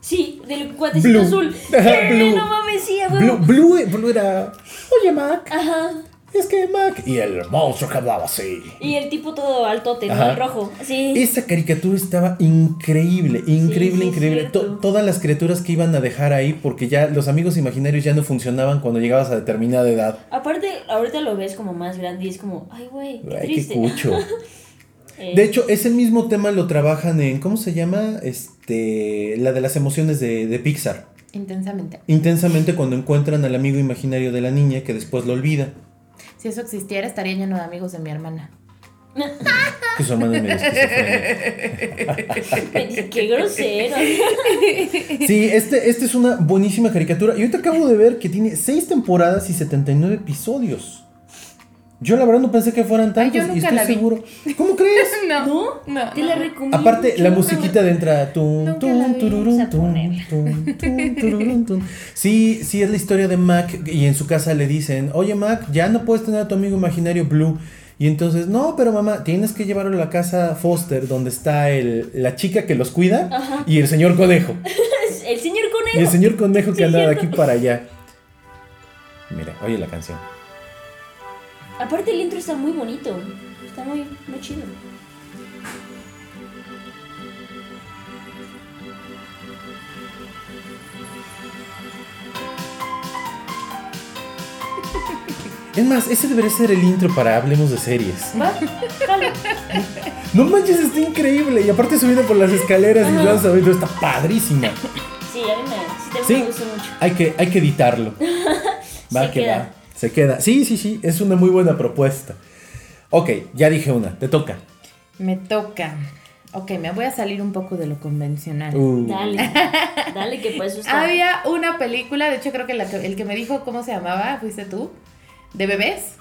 Sí, del cuatecito Blue. azul. (laughs) Ajá, Blue. No mames, sí. Blue, Blue, Blue era. Oye, Mac. Ajá. Es que Mac. Y el monstruo que hablaba así. Y el tipo todo altote, ¿no? Ajá. El rojo. Sí. Esa caricatura estaba increíble, increíble, sí, increíble. To- todas las criaturas que iban a dejar ahí, porque ya los amigos imaginarios ya no funcionaban cuando llegabas a determinada edad. Aparte, ahorita lo ves como más grande y es como, ay, güey, qué Ay, qué triste. cucho. (laughs) Eh, De hecho, ese mismo tema lo trabajan en, ¿cómo se llama? Este, la de las emociones de, de Pixar. Intensamente. Intensamente cuando encuentran al amigo imaginario de la niña que después lo olvida. Si eso existiera, estaría lleno de amigos de mi hermana. Que su medio esquizofrénico. (laughs) qué grosero. Sí, este, este es una buenísima caricatura. Y ahorita acabo de ver que tiene 6 temporadas y 79 episodios. Yo la verdad no pensé que fueran tantos yo y estoy la vi. seguro. ¿Cómo crees? (laughs) No. ¿No? No. Te la recomiendo. Aparte, la musiquita de entrada. Tum, tum, a tum, tum, tum, tururún, tum. Sí, sí, es la historia de Mac. Y en su casa le dicen: Oye, Mac, ya no puedes tener a tu amigo imaginario Blue. Y entonces, no, pero mamá, tienes que llevarlo a la casa Foster, donde está el, la chica que los cuida Ajá. y el señor conejo. (laughs) El señor Y el conejo. señor conejo que (laughs) Sí, andaba de aquí para allá. Mira, oye la canción. Aparte, el intro está muy bonito. Está muy, muy chido. Es más, ese debería ser el intro para Hablemos de Series. ¿Va? No manches, está increíble. Y aparte subiendo por las escaleras y vas a ver, está padrísima. Sí, a mí me, sí, Sí. me gustó mucho. Hay que, hay que editarlo. (laughs) Va Se que queda. va. Se queda. Sí, sí, sí. Es una muy buena propuesta. Ok, ya dije una. Te toca. Me toca. Ok, me voy a salir un poco de lo convencional. Uh, Dale. (laughs) Dale, que eso está. Había una película, de hecho creo que, la que- el que me dijo cómo se llamaba, fuiste tú, de bebés.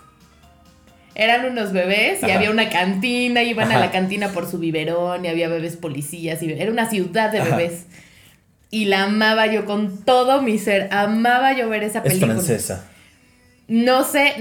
Eran unos bebés y Ajá. había una cantina, iban a la cantina por su biberón y había bebés policías, y era una ciudad de Ajá. bebés. Y la amaba yo con todo mi ser, amaba yo ver esa es película. francesa. No sé,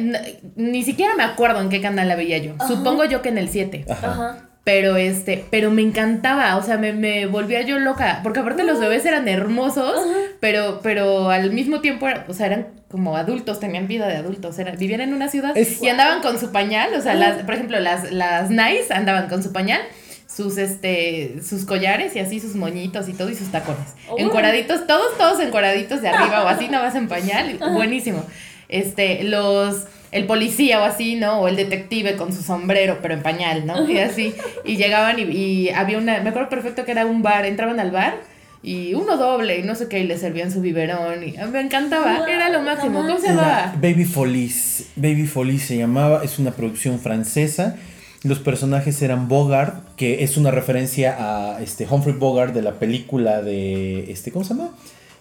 ni siquiera me acuerdo en qué canal la veía yo. Supongo yo que en el 7. Ajá. Ajá. Pero este, pero me encantaba, o sea, me, me volvía yo loca, porque aparte los bebés eran hermosos, pero, pero al mismo tiempo, o sea, eran como adultos, tenían vida de adultos, vivían en una ciudad Es- y andaban con su pañal, o sea, las, por ejemplo, las, las Nice andaban con su pañal, sus este, sus collares y así sus moñitos y todo y sus tacones. Oh. Encueraditos, todos, todos encueraditos de arriba o así, nada más en pañal, buenísimo. Este, los, el policía o así, ¿no? O el detective con su sombrero, pero en pañal, ¿no? Y así. Y llegaban y, y había una, me acuerdo perfecto que era un bar, entraban al bar y uno doble y no sé qué, y le servían su biberón y me encantaba, Wow, era lo máximo. ¿Cómo se llamaba? Baby Folies. Baby Folies se llamaba. Es una producción francesa. Los personajes eran Bogart, que es una referencia a este Humphrey Bogart de la película de este, ¿cómo se llama?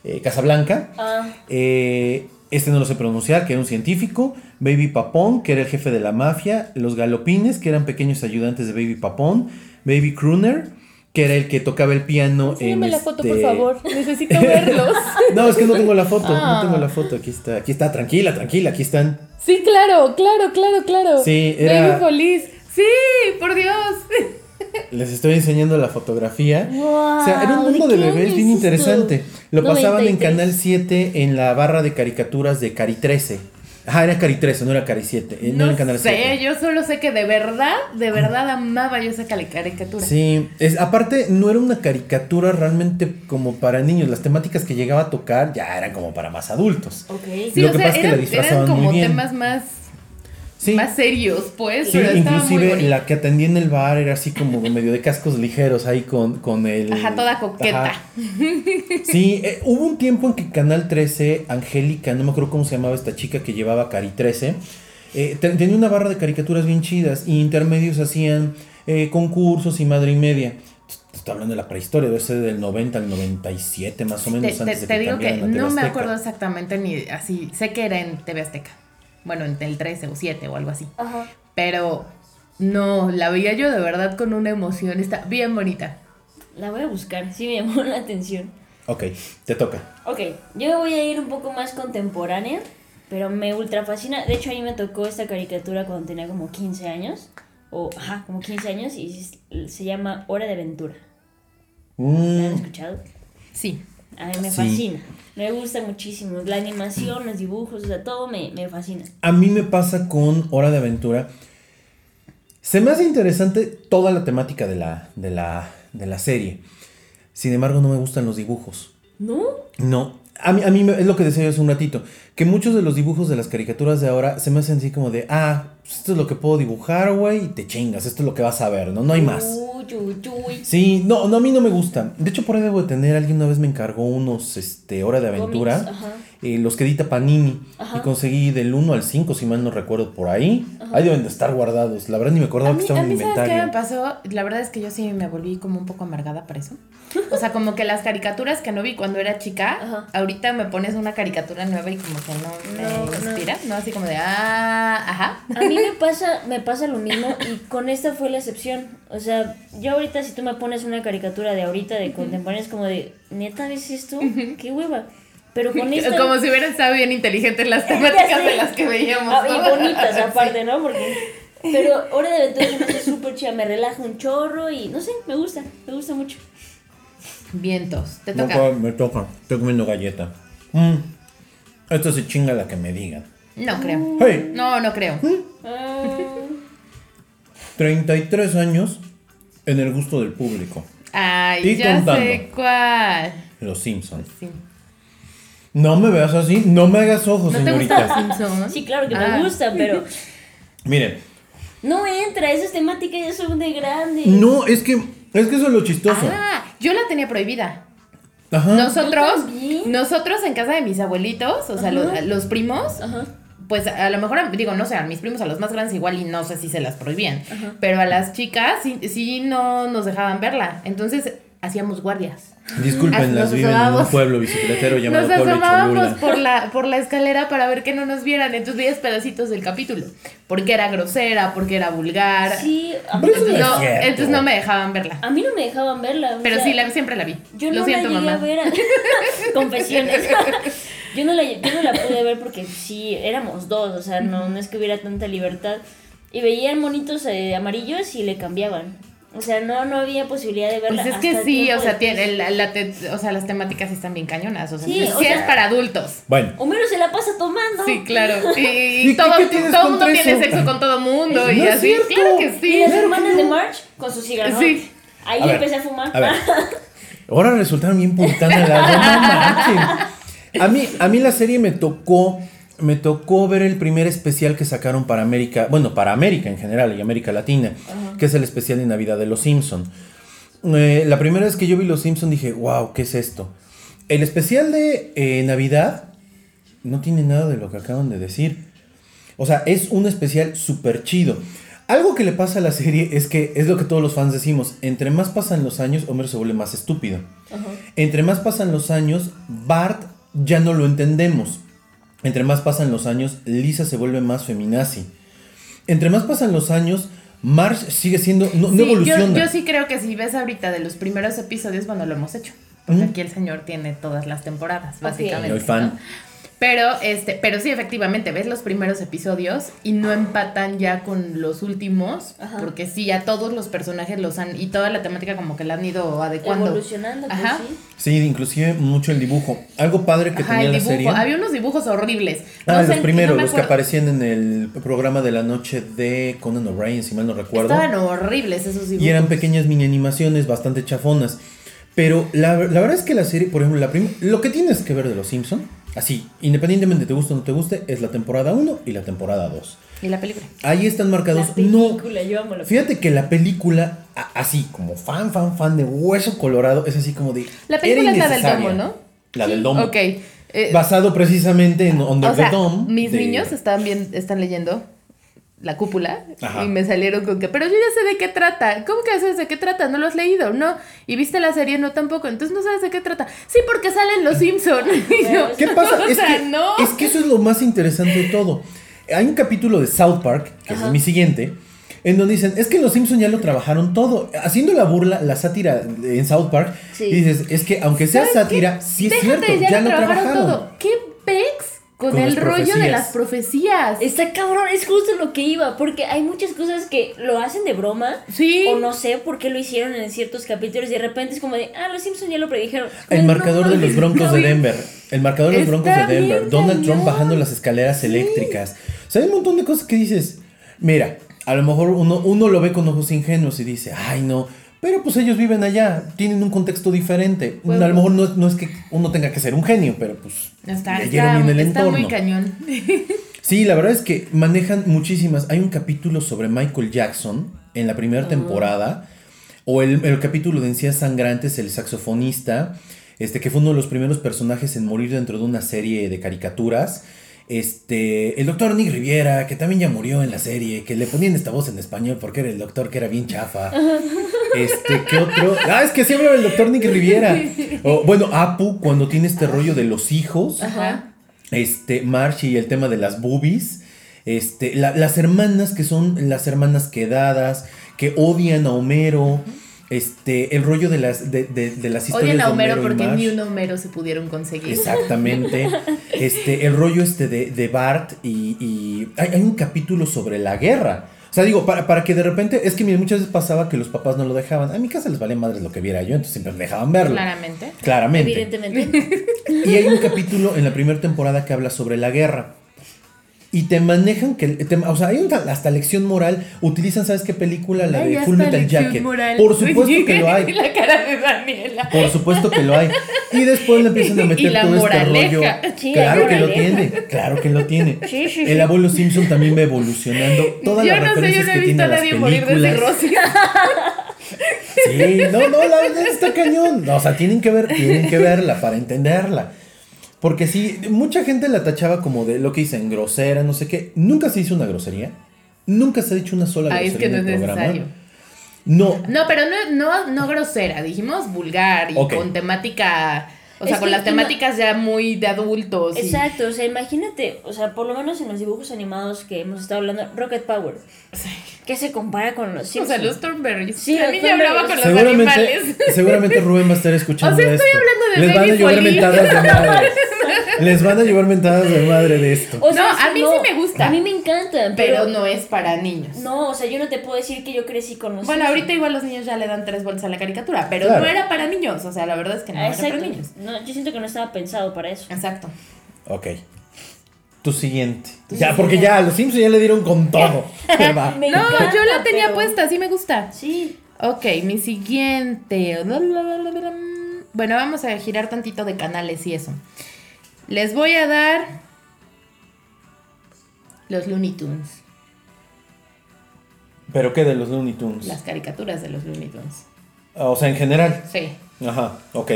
Eh, Casablanca. Ah, Eh, este no lo sé pronunciar, que era un científico. Baby Papón, que era el jefe de la mafia. Los Galopines, que eran pequeños ayudantes de Baby Papón. Baby Crooner, que era el que tocaba el piano en Enséñame la foto, por este- favor. Necesito verlos. (laughs) No, es que no tengo la foto, no Ah. tengo la foto. Aquí está, aquí está, tranquila, tranquila, aquí están. Sí, claro, claro, claro, claro. Sí, era- Baby Police. Sí, por Dios. (laughs) Les estoy enseñando la fotografía. wow, O sea, era un mundo de ¿qué año bebés bien es interesante. Lo pasaban en 93. Canal 7 en la barra de caricaturas de Cari 13. Ajá, era Cari 13, no era Cari 7. eh, no, No, era Canal sé, 7. yo solo sé que de verdad, de verdad amaba yo esa caricatura. Sí, es, aparte no era una caricatura realmente como para niños. Las temáticas que llegaba a tocar ya eran como para más adultos. Ok. Sí, Lo o que sea, pasa es que la disfrazaban eran como muy bien. temas más, Sí, más serios, pues. sí inclusive la que atendía en el bar era así como medio de cascos ligeros ahí con, con el... Ajá, toda coqueta. Ajá. (laughs) Sí, eh, hubo un tiempo en que Canal 13, Angélica, no me acuerdo cómo se llamaba esta chica que llevaba Cari 13, eh, te- tenía una barra de caricaturas bien chidas y intermedios hacían eh, concursos y madre y media. Estoy hablando de la prehistoria, debe ser del 90 al 97 más o menos Te, antes te- de te digo que no me acuerdo exactamente ni así. Sé que era en TV Azteca. Bueno, en el 13 o 7 o algo así. Ajá. Pero no, la veía yo de verdad con una emoción. Está bien bonita. La voy a buscar, sí me llamó la atención. Ok, te toca. Ok, yo me voy a ir un poco más contemporánea, pero me ultra fascina. De hecho, a mí me tocó esta caricatura cuando tenía como 15 años. O, ajá, como 15 años y se- se llama Hora de Aventura. ¿La han Mm, escuchado? Sí. A mí me Sí. fascina. Me gusta muchísimo. La animación, los dibujos, o sea, todo me, me fascina. a mí me pasa con Hora de Aventura. Se me hace interesante toda la temática de la, de la, de la serie. Sin embargo, no me gustan los dibujos. ¿No? No, a mí, a mí me- es lo que decía yo hace un ratito, que muchos de los dibujos de las caricaturas de ahora se me hacen así como de, ah, pues esto es lo que puedo dibujar, güey, y te chingas, esto es lo que vas a ver, ¿no? No hay más. Sí, no, no, a mí no me gusta. De hecho, por ahí debo de tener, alguien una vez me encargó unos, este, Hora de Aventura, ajá. Eh, los que edita Panini, Ajá. y conseguí del 1 al 5, si mal no recuerdo, por ahí. Ahí deben de estar guardados, la verdad ni me acordaba A que mí, estaban en mí ¿sabes qué me inventario. pasó? La verdad es que yo sí me volví como un poco amargada por eso. O sea, como que las caricaturas que no vi cuando era chica, Ajá. ahorita me pones una caricatura nueva y como que no me No, no. inspira, ¿no? Así como de, ah, ajá. A mí me pasa, me pasa lo mismo y con esta fue la excepción. O sea, yo ahorita si tú me pones una caricatura de ahorita de contemporánea es como de, neta, ¿ves esto? ¡Qué hueva! Pero (laughs) con esta... Como si hubieran estado bien inteligentes las temáticas de las que veíamos. Ah, ¿no? y bonitas (laughs) aparte, ¿no? Porque... Pero Hora de Aventura se me hace súper chida, me relaja un chorro y no sé, me gusta, me gusta mucho. Vientos, te toca. me toca, estoy comiendo galleta. Mm, Esto se chinga la que me digan. No creo. Hey, No, no creo. Ah, 33 años en el gusto del público. Ay, Y ya contando. sé cuál. Los Simpsons. Sí. No me veas así, no me hagas ojos, ¿No te gusta señorita. los Simpsons? sí, claro que Ah. me gusta, pero (laughs) Miren, no entra, esas temáticas ya son de grandes. no, es que es que eso es lo chistoso. Ah, yo la tenía prohibida. Ajá. Nosotros, nosotros en casa de mis abuelitos, o sea, los primos, Ajá. pues a lo mejor, digo, no sé, a mis primos, a los más grandes igual y no sé si se las prohibían, pero a las chicas sí, sí no nos dejaban verla, entonces hacíamos guardias. Disculpen, las viven en un pueblo bicicletero llamado Nos Pueblo asomábamos por la, por la escalera para ver que no nos vieran, entonces veías pedacitos del capítulo, porque era grosera, porque era vulgar, Sí, entonces no no, es cierto. entonces no me dejaban verla, a mí no me dejaban verla. pero sea, sí, la, siempre la vi. Yo Lo no siento, la llegué mamá. a ver. a- (laughs) Confesiones. (laughs) yo, no la, yo no la pude ver porque sí, éramos dos, o sea, no, no es que hubiera tanta libertad. Y veían monitos eh, amarillos y le cambiaban. O sea, no, no había posibilidad de verla. Pues es que sí, o sea, tiene, la, la te- o sea, las temáticas están bien cañonas, o sea, Sí, sí, o sí sea- es para adultos. Bueno, Homero se la pasa tomando. Sí, claro. (laughs) Y, ¿Y y todo, todo mundo tiene sexo con todo mundo No y así. cierto. Claro que Y sí. las hermanas de March con su cigarro. Sí. Ahí A ver, empecé a fumar. a ver. (laughs) ahora resultaron bien puritanas las dos, no. A mí, a mí la serie me tocó, me tocó ver el primer especial que sacaron para América, bueno, para América en general y América Latina, que es el especial de Navidad de Los Simpson. Eh, la primera vez que yo vi Los Simpson dije, wow, ¿qué es esto? El especial de eh, Navidad no tiene nada de lo que acaban de decir. O sea, es un especial súper chido. Algo que le pasa a la serie es que es lo que todos los fans decimos. Entre más pasan los años, Homer se vuelve más estúpido. Entre más pasan los años, Bart ya no lo entendemos. Entre más pasan los años, Lisa se vuelve más feminazi. Entre más pasan los años, Marge sigue siendo. No, no Sí, yo, evoluciona. yo sí creo que si ves ahorita de los primeros episodios, bueno, lo hemos hecho. Porque aquí el señor tiene todas las temporadas, básicamente. Soy fan. Pero, este, pero sí, efectivamente, ves los primeros episodios y no empatan ya con los últimos, Ajá. porque sí, ya todos los personajes los han, y toda la temática como que la han ido adecuando. Evolucionando, pues Ajá. sí. Sí, inclusive mucho el dibujo. Algo padre que Ajá, tenía el la serie. Había unos dibujos horribles. Ah, No los primeros, no los que aparecían en el programa de la noche de Conan O'Brien, si mal no recuerdo. Estaban horribles esos dibujos. Y eran pequeñas mini animaciones bastante chafonas. Pero la, la verdad es que la serie, por ejemplo, la prim- lo que tienes que ver de Los Simpson, así, independientemente te guste o no te guste, es la temporada 1 y la temporada 2. Y la película. Ahí están La marcados. No, película, yo amo la fíjate que la película, a- así, como fan, fan, fan de Hueso Colorado, es así como de. La película es la del domo, ¿no? La del domo. Ok. eh, Basado precisamente en Under o sea, the Dome. mis de- niños están bien, están leyendo la cúpula Ajá. y me salieron con que, pero yo ya sé de qué trata. ¿Cómo que sabes de qué trata? ¿No lo has leído? No. ¿Y viste la serie? No, tampoco. Entonces no sabes de qué trata. Sí, porque salen los Simpson. (laughs) Y yo, ¿Qué pasa? (laughs) O es, sea, que, no. es que eso es lo más interesante de todo. Hay un capítulo de South Park, que es mi siguiente, en donde dicen, es que los Simpsons ya lo trabajaron todo. Haciendo la burla, la sátira en South Park, Sí. y dices, es que aunque sea sátira, sí es Déjate, cierto, ya, lo trabajaron. todo. ¿Qué pex con, Con el rollo de las profecías? Está cabrón, es justo lo que iba, porque hay muchas cosas que lo hacen de broma. Sí. O no sé por qué lo hicieron en ciertos capítulos y de repente es como de, ah, los Simpsons ya lo predijeron. El no marcador de los Broncos de Denver. El marcador de los Broncos de Denver. Donald Trump bajando las escaleras eléctricas. O sea, hay un montón de cosas que dices. Mira, a lo mejor uno, uno lo ve con ojos ingenuos y dice, ay no. Pero pues ellos viven allá, tienen un contexto diferente. Pues, a lo mejor no, no es que uno tenga que ser un genio, pero pues Está, leyeron está, bien el está entorno. muy cañón. Sí, la verdad es que manejan muchísimas. Hay un capítulo sobre Michael Jackson en la primera temporada. O el, el capítulo de Encías Sangrantes, el saxofonista, este, que fue uno de los primeros personajes en morir dentro de una serie de caricaturas. Este, el doctor Nick Riviera, que también ya murió en la serie, que le ponían esta voz en español porque era el doctor que era bien chafa. (laughs) Este, ¿qué otro? Ah, es que siempre el doctor Nick Riviera. O, bueno, Apu, cuando tiene este rollo de los hijos Ajá. este, March y el tema de las boobies, este, la- las hermanas que son las hermanas quedadas, que odian a Homero, este, el rollo de las, de, de- de las historias Odian a de Homero Homero y porque ni un Homero se pudieron conseguir. Exactamente. (laughs) Este, el rollo este de, de Bart y, y hay, hay un capítulo sobre la guerra. O sea, digo, para, para que de repente, es que mira, muchas veces pasaba que los papás no lo dejaban. A mi casa les valía madres lo que viera yo, entonces siempre me dejaban verlo. Claramente. Claramente. Evidentemente. (laughs) Y hay un capítulo en la primera temporada que habla sobre la guerra. Y te manejan que, te- o sea, hay una, hasta lección moral. Utilizan, ¿sabes qué película? La Ay, de Full Metal Jacket. moral. Por supuesto que lo hay. (laughs) La cara de Daniela. Por supuesto que lo hay. Y después le empiezan a (laughs) meter todo este moraleja. rollo. Sí, claro la que lo tiene. Claro que lo tiene. (laughs) Sí, sí, El abuelo Simpson también va evolucionando. Todas yo las no sé, yo referencias no he visto a nadie morir de películas. cirrosis. Sí, no, no, la verdad está cañón. O sea, tienen que ver, tienen que verla para entenderla. Porque sí, mucha gente la tachaba como de lo que dicen, grosera, no sé qué. Nunca se hizo una grosería. Nunca se ha dicho una sola Ay, grosería es que no en es el programa. necesario. No, No, pero no, no, no grosera, dijimos vulgar y con temática, o Es sea, con las temáticas ya muy de adultos. y- Exacto, o sea, imagínate, o sea, por lo menos en los dibujos animados que hemos estado hablando, Rocket Power, ¿qué se compara con los O Simpsons? sea, los Thornberrys. Sí, a mí me hablaba con los seguramente, animales. seguramente Rubén va a estar escuchando (laughs) O sea, estoy esto. hablando de Les van a llover mentadas de madre. (laughs) Les van a llover mentadas de madre de esto. O sea, No, a mí sí me gusta. A mí me encantan, Pero pero, no es para niños. No, o sea, yo no te puedo decir que yo crecí con los Bueno, ahorita igual los niños ya le dan tres vueltas a la caricatura, pero Claro. no era para niños, o sea, la verdad es que no Ah, era exacto. para niños. No, yo siento que no estaba pensado para eso. Exacto. Ok. Tu siguiente. Tu ya, siguiente. porque ya los Simpsons ya le dieron con todo. (laughs) Va. No, encanta, yo la tenía pero- puesta, sí me gusta. Sí. Ok, mi siguiente. Bueno, vamos a girar tantito de canales y eso. Les voy a dar los Looney Tunes, ¿Pero qué de los Looney Tunes? las caricaturas de los Looney Tunes. O sea, en general. Sí. Ajá, ok.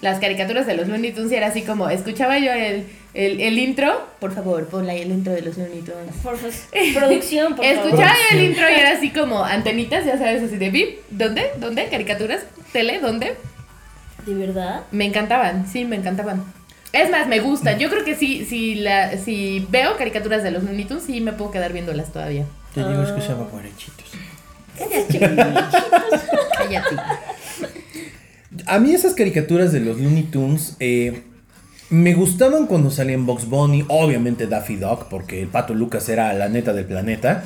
Las caricaturas de los Looney Tunes y era así como, escuchaba yo el, el, el intro, por favor, ponla ahí el intro de los Looney Tunes. Por favor, producción, por (laughs) favor. Escuchaba el intro y era así como antenitas, ya sabes, así de bip, ¿dónde? ¿Dónde? ¿Caricaturas? ¿Tele? ¿Dónde? ¿De verdad? Me encantaban, sí, me encantaban. Es más, me gustan. Yo creo que sí, si, la, si veo caricaturas de los Looney Tunes, sí me puedo quedar viéndolas todavía. Te digo, Ah. escuchaba guarechitos. (laughs) Cállate. A mí esas caricaturas de los Looney Tunes, eh, Me gustaban cuando salían Box Bunny, obviamente Daffy Duck, porque el pato Lucas era la neta del planeta.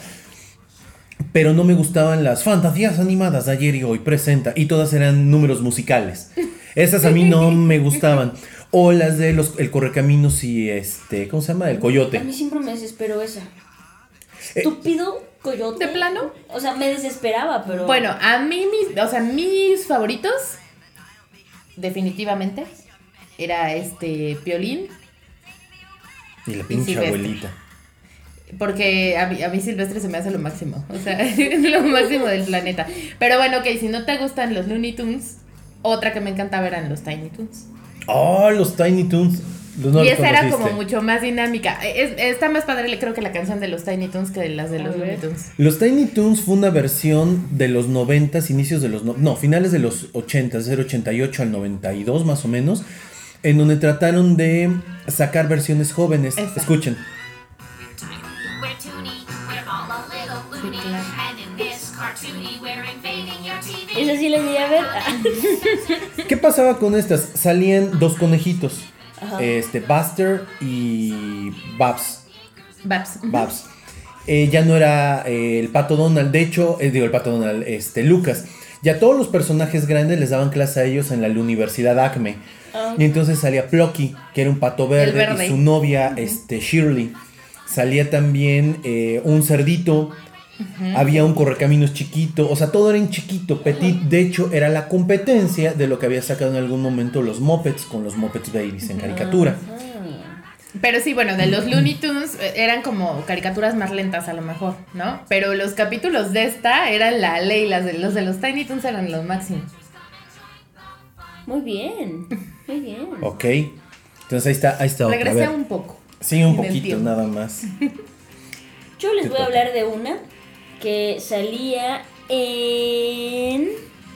Pero no me gustaban las fantasías animadas de ayer y hoy presenta, y todas eran números musicales. Esas a mí no me gustaban. O las de los el correcaminos y este, ¿cómo se llama? El A coyote. mí siempre me desesperó esa. Eh, Estúpido coyote. ¿De plano? O sea, me desesperaba, pero. Bueno, a mí mis, o sea, mis favoritos, definitivamente, era este Piolín, Y la pinche abuelita. porque a mí, a mí Silvestre se me hace lo máximo, o sea, (laughs) lo máximo del planeta. Pero bueno, ok, si no te gustan los Looney Tunes, otra que me encantaba eran los Tiny Toons. Oh, los Tiny Toons. Los no y los esa era como mucho más dinámica. Es- está más padre, creo que la canción de los Tiny Toons que las de los. Looney Tunes. Los Tiny Toons fue una versión de los 90, inicios de los... no- No, finales de los 80, del 88 al 92 más o menos, en donde trataron de sacar versiones jóvenes. Esa. Escuchen. We're toony, we're all a little loony, claro. Esa sí la llegué a ver. (laughs) ¿Qué pasaba con estas? Salían dos conejitos. Ajá. Este, Buster y Babs. Babs. Babs. Eh, ya no era eh, el pato Donald, de hecho, eh, digo el pato Donald, este, Lucas. Ya todos los personajes grandes les daban clase a ellos en la Universidad Acme. Ah. Y entonces salía Plucky, que era un pato verde, verde. y su novia, este, Shirley. Salía también eh, un cerdito. Había un correcaminos chiquito, o sea, todo era en chiquito, petit. De hecho, era la competencia de lo que había sacado en algún momento los Muppets con los Muppets Babies en caricatura. Pero sí, bueno, de los Looney Tunes eh, eran como caricaturas más lentas a lo mejor, ¿no? Pero los capítulos de esta eran la ley, las de los de los Tiny Toons eran los máximos. Muy bien. Muy bien. (laughs) Ok. Entonces ahí está, ahí está otra. A Regresé ver. un poco. Sí, un poquito tiempo. nada más. Yo les voy a hablar de una que salía en.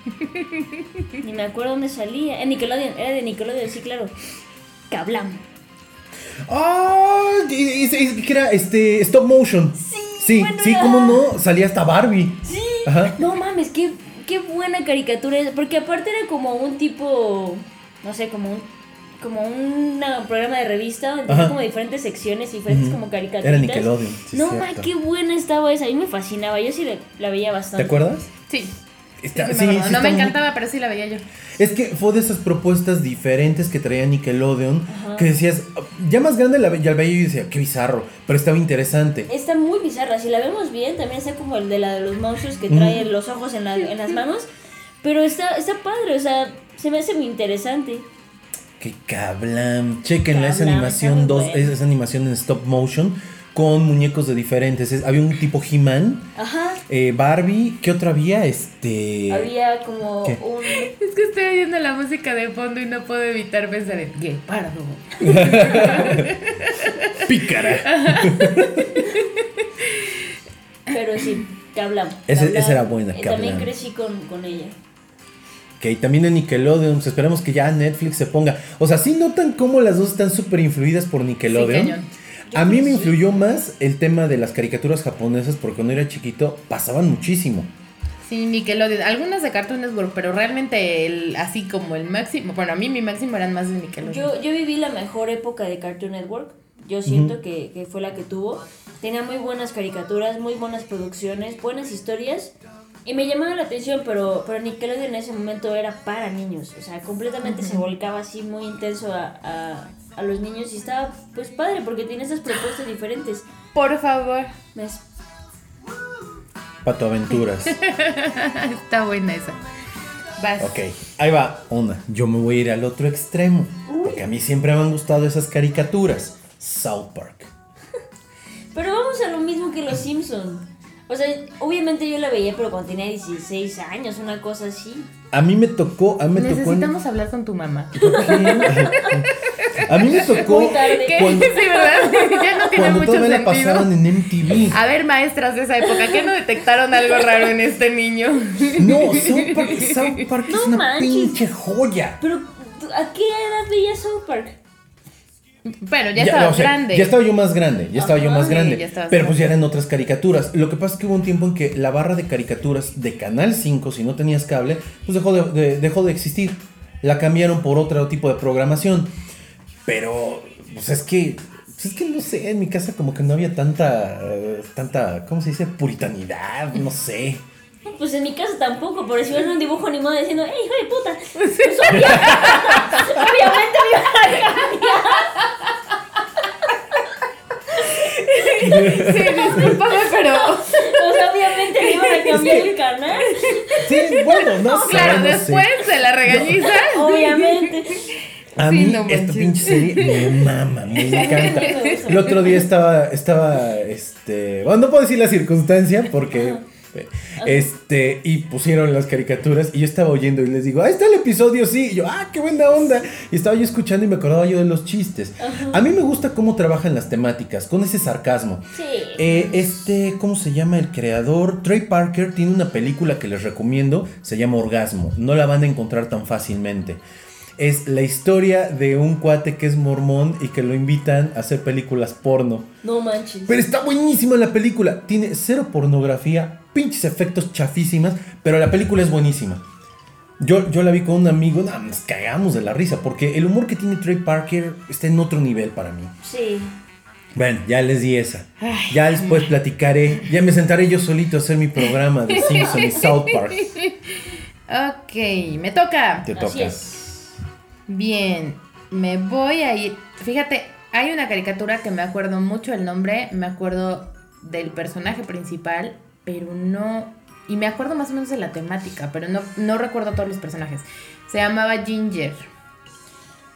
(laughs) Ni me acuerdo dónde salía. En Nickelodeon. Era de Nickelodeon, sí, claro. Kablam. ¡Ah! y- que era este stop motion. Sí, Sí, bueno, sí, era- cómo no, salía hasta Barbie. Sí. Ajá. No mames, qué, qué buena caricatura es. Porque aparte era como un tipo. No sé, como un. Como un programa de revista donde tenía como diferentes secciones y diferentes como caricaturas. Era Nickelodeon, sí, no mames, qué buena estaba esa. A mí me fascinaba. Yo sí la, la veía bastante. ¿Te acuerdas? Sí. Está- sí, sí, me acuerdo. sí no me muy- encantaba, pero sí la veía yo. Es que fue de esas propuestas diferentes que traía Nickelodeon Ajá. que decías, ya más grande la, ve- ya la veía y decía, qué bizarro, pero estaba interesante. Está muy bizarra. Si la vemos bien, también está como el de la de los monstruos que trae los ojos en, la- en las manos. Pero está, está padre, o sea, se me hace muy interesante. Qué cablam. Chequenla, esa animación está muy 2, buena. esa animación en stop motion con muñecos de diferentes. Es- había un tipo He-Man, Ajá. eh, Barbie, ¿qué otra había? Este. Había como ¿Qué? un. Es que estoy oyendo la música de fondo y no puedo evitar pensar en Guepardo. (laughs) Pícara. Pero sí, Kablam. Ese- esa era buena, Eh, También crecí con, con ella. Que también en Nickelodeon, pues esperemos que ya Netflix se ponga. O sea, sí notan cómo las dos están súper influidas por Nickelodeon. Sí, A mí me influyó más el tema de las caricaturas japonesas porque cuando era chiquito pasaban muchísimo. Sí, Nickelodeon. Algunas de Cartoon Network, pero realmente el, así como el máximo. Bueno, a mí mi máximo eran más de Nickelodeon. Yo, yo viví la mejor época de Cartoon Network. Yo siento que, que fue la que tuvo. Tenía muy buenas caricaturas, muy buenas producciones, buenas historias. Y me llamaba la atención, pero, pero Nickelodeon en ese momento era para niños. O sea, completamente se volcaba así muy intenso a, a, a los niños. Y estaba pues padre porque tiene esas propuestas diferentes. Por favor. ¿Ves? Pato Aventuras. (laughs) Está buena esa. Vas. ok, ahí va una. Yo me voy a ir al otro extremo. Porque a mí siempre me han gustado esas caricaturas. South Park. (laughs) Pero vamos a lo mismo que los Simpson. O sea, obviamente yo la veía, pero cuando tenía 16 años, una cosa así. A mí me tocó, a mí me tocó. en- Necesitamos hablar con tu mamá. (laughs) A mí me tocó Muy tarde. ¿Qué? cuando, Sí, ¿verdad? (laughs) ya no tiene cuando mucho todavía la sentido. pasaban en MTV. A ver, maestras de esa época, ¿qué no detectaron algo raro en este niño? (laughs) No, South Park, South Park No es una manches. pinche joya. Pero, ¿a qué edad veías South Park? Bueno, ya, estaba o sea, grande. Ya estaba yo más grande, ya estaba yo más grande. ya pero pues ya eran otras caricaturas. Lo que pasa es que hubo un tiempo en que la barra de caricaturas de Canal 5, si no tenías cable, pues dejó de, de- dejó de existir. La cambiaron por otro tipo de programación. Pero, pues es que, pues es que no sé, en mi casa como que no había tanta, eh, tanta, ¿cómo se dice? Puritanidad, no sé. Pues en mi casa tampoco, pero si ven un dibujo animado diciendo, ¡Ey, hijo de puta! (laughs) Pues obvia- (laughs) obviamente me iban a cambiar. Sí, discúlpame, pero. Pues obviamente me iban a cambiar el canal. Sí, bueno, no sé. Claro, no sé. después de la regañiza. Obviamente. A Sí, mí no esta pinche serie me mama, me encanta. (laughs) El otro día estaba, estaba, este, bueno, no puedo decir la circunstancia porque, (laughs) este, y pusieron las caricaturas y yo estaba oyendo y les digo, ahí está el episodio, sí, y yo, ah, qué buena onda. Y estaba yo escuchando y me acordaba yo de los chistes. A mí me gusta cómo trabajan las temáticas, con ese sarcasmo. Sí. Eh, este, ¿cómo se llama el creador? Trey Parker tiene una película que les recomiendo, se llama Orgasmo. No la van a encontrar tan fácilmente. Es la historia de un cuate que es mormón y que lo invitan a hacer películas porno. No manches. Pero está buenísima la película. Tiene cero pornografía, pinches efectos chafísimas, pero la película es buenísima. Yo, yo la vi con un amigo, nada, nos cagamos de la risa, porque el humor que tiene Trey Parker está en otro nivel para mí. Sí. Bueno, ya les di esa. Ya después platicaré. Ya me sentaré yo solito a hacer mi programa de (laughs) Simpson y South Park. Ok, me toca. Te Así toca. es. Bien, me voy a ir. Fíjate, hay una caricatura que me acuerdo mucho el nombre, me acuerdo del personaje principal, pero no. Y me acuerdo más o menos de la temática, pero no, no recuerdo todos los personajes. Se llamaba Ginger.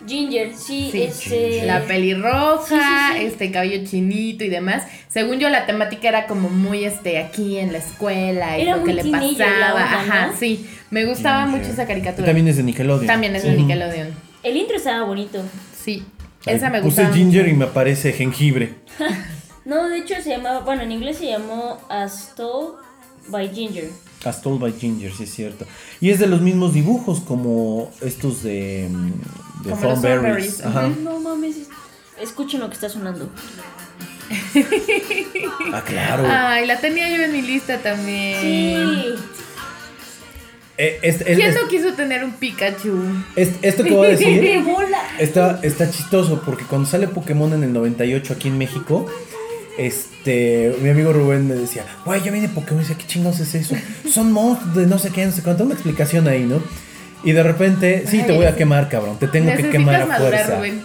Ginger, sí, Sí, este. La pelirroja, Sí, sí, sí. este cabello chinito y demás. Según yo, la temática era como muy este aquí en la escuela y Era lo que le pasaba. onda, Ajá, ¿no? sí. Me gustaba Ginger. mucho esa caricatura. También es de Nickelodeon. También es de. Nickelodeon. El intro estaba bonito. Sí. Ay, Esa me Puse gustaba. Ginger mucho. y me aparece jengibre. (laughs) No, de hecho se llamaba. Bueno, en inglés se llamó As Told by Ginger. As Told by Ginger, sí es cierto. Y es de los mismos dibujos como estos de, mm, de Como. Thornberrys, Ajá. No mames. es- Escuchen lo que está sonando. (laughs) Ah, claro. Ay, la tenía yo en mi lista también. Sí. Eh, este- es- ¿Quién es- no quiso tener un Pikachu? es- esto que voy a ¡Qué (laughs) decir bola! está, está chistoso porque cuando sale Pokémon en el 98 aquí en México, este, mi amigo Rubén me decía, güey, ya viene Pokémon. Y decía, ¿qué chingados es eso? Son monstruos de no sé qué, no sé cuánto. Una explicación ahí, ¿no? Y de repente, sí, te voy a quemar, cabrón. Te tengo que quemar a fuerza. Rubén.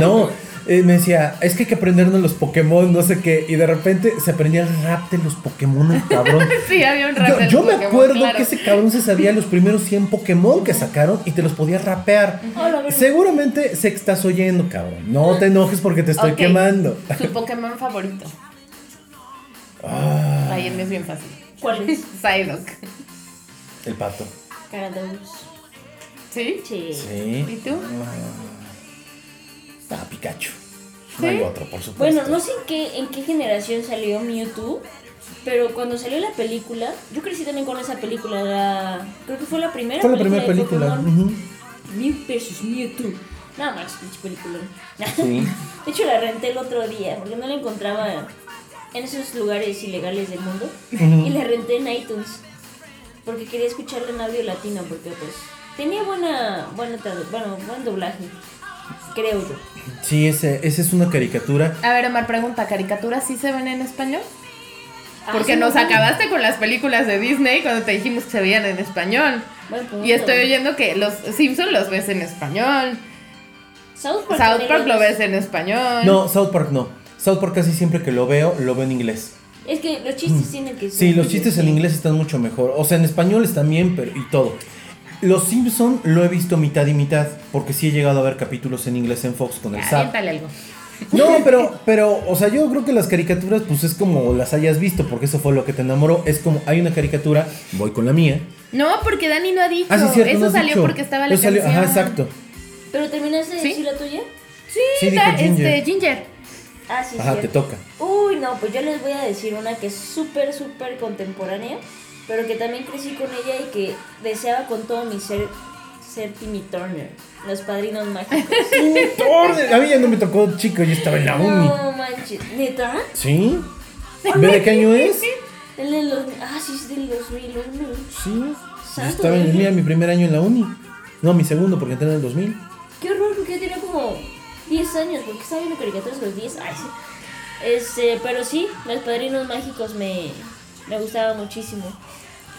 No, eh, me decía, es que hay que aprendernos los Pokémon, no sé qué. Y de repente se aprendía el rap de los Pokémon, el cabrón. (laughs) Sí, había un rap Yo, del yo me Pokémon, acuerdo claro. que ese cabrón se sabía los primeros 100 Pokémon que sacaron y te los podía rapear. Seguramente que estás oyendo, cabrón. No te enojes porque te estoy quemando. Su Pokémon favorito. Ah, Ay, es bien fácil. ¿Cuál es? Psyduck. el pato. Carados. ¿Sí? Sí. Sí. ¿Y tú? Ah, Pikachu. ¿Sí? No hay otro, por supuesto. Bueno, no sé en qué, en qué generación salió Mewtwo, pero cuando salió la película, yo crecí también con esa película, la- creo que fue la primera Fue la primera de película. Pokémon. ujú. Mew vs Mewtwo. Nada más, pinche película. Sí. (laughs) De hecho, la renté el otro día porque no la encontraba en esos lugares ilegales del mundo. Y la renté en iTunes porque quería escucharla en audio latino porque pues tenía buena, buena bueno, buen doblaje, creo yo. Sí, ese, esa es una caricatura. A ver, Omar, pregunta, ¿caricaturas sí se ven en español? Ah, Porque sí, nos acabaste con las películas de Disney cuando te dijimos que se veían en español. buen punto. Y estoy oyendo que los Simpsons los ves en español. South Park, South Park lo ves. en español. No, South Park no. South Park casi siempre que lo veo, lo veo en inglés. Es que los chistes tienen que ser. Mm. Sí, los chistes en inglés están mucho mejor. O sea, en español están bien, pero y todo. Los Simpson lo he visto mitad y mitad, porque sí he llegado a ver capítulos en inglés en Fox con el SAP. Algo. No, pero, pero, o sea, yo creo que las caricaturas, pues es como las hayas visto, porque eso fue lo que te enamoró. Es como, hay una caricatura, voy con la mía. No, porque Dani no ha dicho. Ah, sí, cierto, Eso no salió dicho. porque estaba la Eso salió- canción. Ajá, exacto. ¿Pero terminaste de ¿Sí? decir la tuya? Sí, Sí, dijo Ginger. este, Ginger. Ah, sí, Ajá, te toca. Uy, no, pues yo les voy a decir una que es súper, súper contemporánea, pero que también crecí con ella y que deseaba con todo mi ser ser Timmy Turner, los padrinos mágicos. (laughs) Orden. A mí ya no me tocó chico, yo estaba en la uni. no manches, ¿neta? ¿Sí? ¿Ve de qué año (laughs) es? El de los, ah, sí, es del 2000, 2000. Sí. Yo estaba en mira, mi primer año en la uni. No, mi segundo, porque entré en el 2000. Qué horror, porque yo tenía como 10 años, porque estaba viendo caricaturas a los 10. Ay, sí. Este, pero sí, los padrinos mágicos me, me gustaba muchísimo.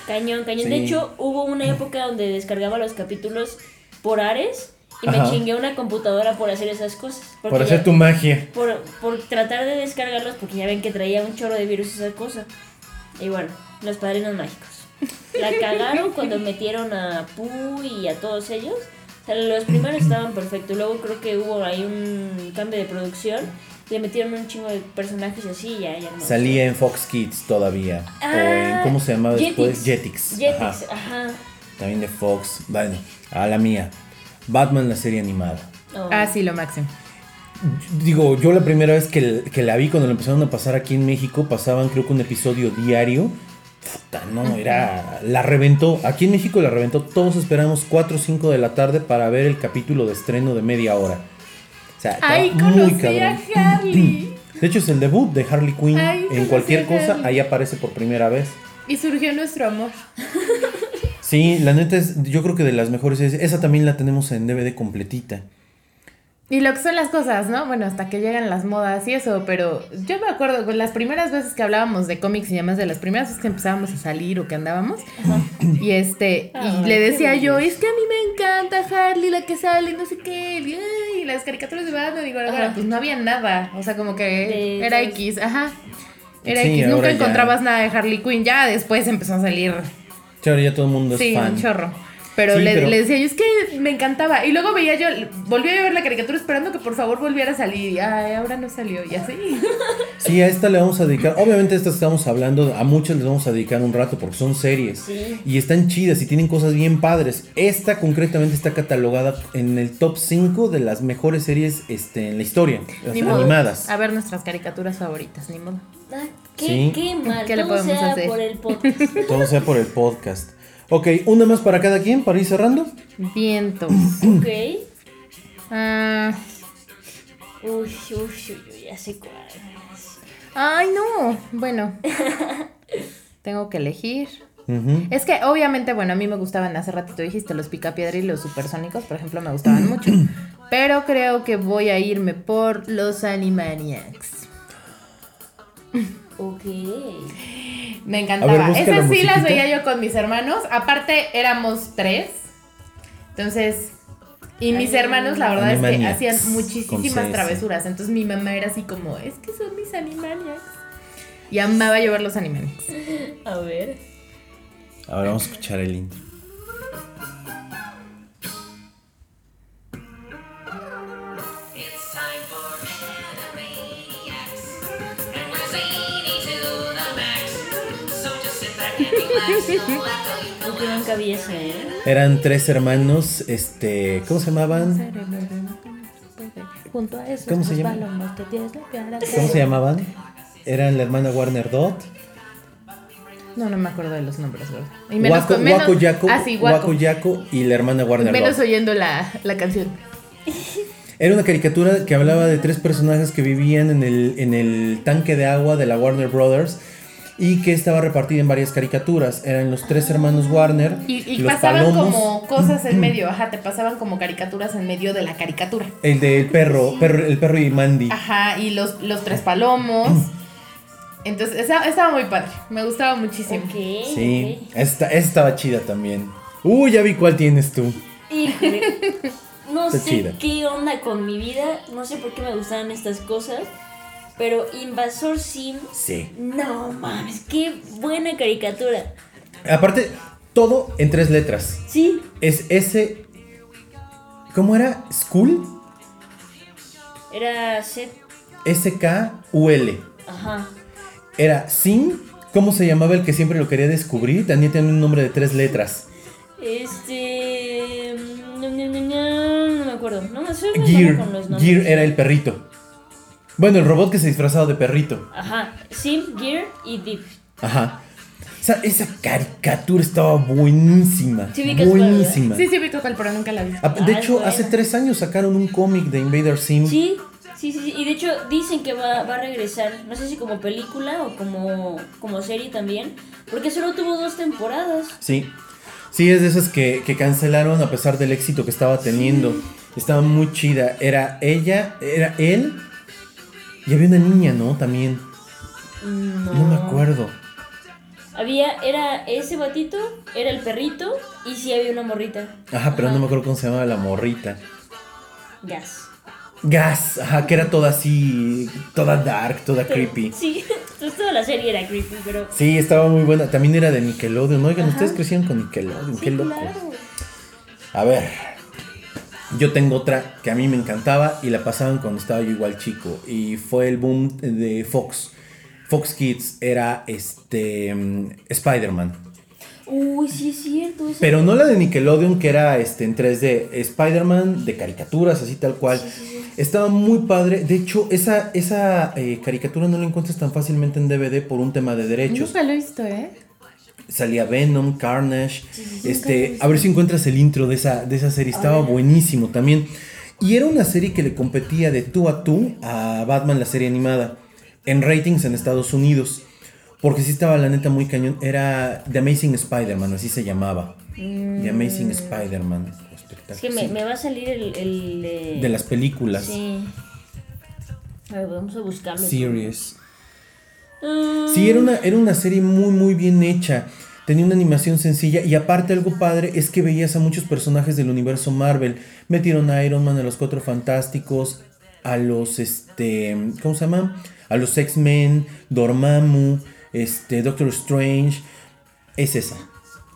Cañón, cañón. De hecho, hubo una época donde descargaba los capítulos por Ares y Ajá. me chingué una computadora por hacer esas cosas. Por hacer ya- tu magia. por, por tratar de descargarlos porque ya ven que traía un chorro de virus esa cosa. Y bueno, los padrinos mágicos. La cagaron cuando (laughs) metieron a Pooh y a todos ellos. O sea, los primeros estaban perfectos. Luego creo que hubo ahí un cambio de producción. Le metieron un chingo de personajes y así ya, ya no. Salía en Fox Kids todavía. o en, Ah, ¿cómo se llamaba después? Jetix. Jetix. Jetix, Ajá. ajá. También de Fox. Bueno, a la mía. Batman, la serie animada. Oh. Ah, sí, lo máximo. Digo, yo la primera vez que, que la vi cuando la empezaron a pasar aquí en México, pasaban creo que un episodio diario. Puta, no, era. La reventó. Aquí en México la reventó. Todos esperamos 4 o 5 de la tarde para ver el capítulo de estreno de media hora. O sea, muy conocí a Harley. De hecho, es el debut de Harley Quinn. Ay, en cualquier cosa, Harley. ahí aparece por primera vez. Y surgió nuestro amor. Sí, la neta es, yo creo que de las mejores es, esa también la tenemos en DVD completita. Y lo que son las cosas, ¿no? Bueno, hasta que llegan las modas y eso, pero yo me acuerdo con las primeras veces que hablábamos de cómics y demás, de las primeras veces que empezábamos a salir o que andábamos, y este, Ay, y le decía yo, es que a mí me encanta Harley, la que sale, no sé qué, y, ay, las caricaturas de Batman, digo, ahora, Ajá. pues no había nada, o sea, como que De- era X, ajá. Era Sí, X, nunca ya- encontrabas nada de Harley Quinn, ya después empezó a salir Claro, ya todo el mundo es Sí, fan. un chorro. Pero, Sí, le, pero- le decía yo, es que me encantaba. Y luego veía yo, volví a ver la caricatura esperando que por favor volviera a salir. Y ay, ahora no salió, y así. (laughs) Sí, a esta le vamos a dedicar. Obviamente, estas estamos hablando, a muchas les vamos a dedicar un rato porque son series. Sí. Y están chidas y tienen cosas bien padres. Esta concretamente está catalogada en el top 5 de las mejores series este, en la historia, las Ni modo. animadas. A ver nuestras caricaturas favoritas, ni modo. Ah, qué, Sí. qué mal. ¿Qué le Todo podemos sea hacer? por el podcast. Todo sea por el podcast. Ok, una más para cada quien para ir cerrando. Vientos. (clears throat) ok. Ah, Uy, uy, uy, ya sé cuál. ay, no. Bueno. (laughs) Tengo que elegir. Es que obviamente, bueno, a mí me gustaban, hace ratito dijiste, los picapiedra y los supersónicos, por ejemplo, me gustaban mucho. Pero creo que voy a irme por los Animaniacs. (clears throat) Ok. Me encantaba. ver, Esas sí las veía yo con mis hermanos. Aparte, éramos tres. Entonces, y mis Ay, hermanos, la verdad es que hacían muchísimas travesuras. Entonces, mi mamá era así como, es que son mis Animaniacs. Y amaba llevar los Animaniacs. A ver. Ahora vamos a escuchar el intro. It's time for Animaniacs. And we're zany nunca vi ese, ¿eh? Eran tres hermanos, este, ¿cómo se llamaban? Junto a esos ¿Cómo se llama? palomos que tienes la cara ¿Cómo se llamaban? Eran la hermana Warner Dot, No, no me acuerdo de los nombres, ¿verdad? Y menos Waco, con- menos- Waco Yaco, Ah, sí, Waco. Waco Yaco y la hermana Warner Menos Dot. oyendo la, la canción. (laughs) Era una caricatura que hablaba de tres personajes que vivían en el, en el tanque de agua de la Warner Brothers y que estaba repartida en varias caricaturas. Eran los tres hermanos Warner, Y, y los pasaban palomos, como cosas en (clears throat) medio, ajá, te pasaban como caricaturas en medio de la caricatura. el del perro, perro, el perro y Mandy. Ajá, y los, los tres palomos. (clears throat) Entonces, esa- estaba muy padre. Me gustaba muchísimo. Sí, esta, esta estaba chida también. Uy, ya vi cuál tienes tú. Híjole. (laughs) No Está sé chida. qué onda con mi vida. No sé por qué me gustaban estas cosas. Pero Invasor Sim. Sí. No mames, qué buena caricatura. Aparte, todo en tres letras. Sí, Es S. ¿Cómo era? School. era set. S-K-U-L. Ajá. Era Sim. ¿Cómo se llamaba el que siempre lo quería descubrir? También tiene un nombre de tres letras. Este. No, no, no, no, no me acuerdo. No soy Gear. con los. Gear era el perrito. Bueno, el robot que se disfrazaba de perrito. Ajá. Sim, Gear y Deep. Ajá. O sea, esa caricatura estaba buenísima. Sí, vi que es buenísima. Sí, sí, vi cuál, pero nunca la vi. Ah, De Ah, hecho, buena. hace tres años sacaron un cómic de Invader Sim. Sí, sí, sí, sí. Y de hecho dicen que va, va a regresar. No sé si como película o como, como serie también. Porque solo tuvo dos temporadas. Sí. Sí, es de esas que, que cancelaron a pesar del éxito que estaba teniendo. Estaba muy chida. Era ella, era él. Y había una niña, ¿no? También. No. No me acuerdo. Había, era ese batito, era el perrito y sí había una morrita. Ajá, pero no me acuerdo cómo se llamaba la morrita. Gas. Gas, ajá, que era toda así, toda dark, toda creepy. Sí, (laughs) pues toda la serie era creepy, pero. Sí, estaba muy buena. También era de Nickelodeon. Oigan, ustedes crecieron con Nickelodeon, Sí, qué loco. claro. A ver, yo tengo otra que a mí me encantaba y la pasaban cuando estaba yo igual chico. Y fue el boom de Fox. Fox Kids era este mm, Spider-Man. Uy, sí es cierto. eso- Pero no la de Nickelodeon, que era este, en 3D. Spider-Man de caricaturas, así tal cual. Sí, sí, sí. Estaba muy padre. De hecho, esa, esa eh, caricatura no la encuentras tan fácilmente en DVD por un tema de derechos. Nunca lo he visto, ¿eh? Salía Venom, Carnage. Sí, sí, este, a ver si encuentras el intro de esa, de esa serie. Estaba buenísimo también. Y era una serie que le competía de tú a tú a Batman, la serie animada. En ratings en Estados Unidos. Porque sí estaba la neta muy cañón. Era The Amazing Spider-Man, así se llamaba. The Amazing Spider-Man. Es que me, va a salir el. el eh, De las películas. Sí. A ver, vamos a buscarlo. Series. Sí, era una, era una serie muy, muy bien hecha. Tenía una animación sencilla y aparte algo padre es que veías a muchos personajes del universo Marvel. Metieron a Iron Man, a los Cuatro Fantásticos, a los, este, ¿cómo se llama? A los X-Men, Dormammu, este, Doctor Strange. Es esa.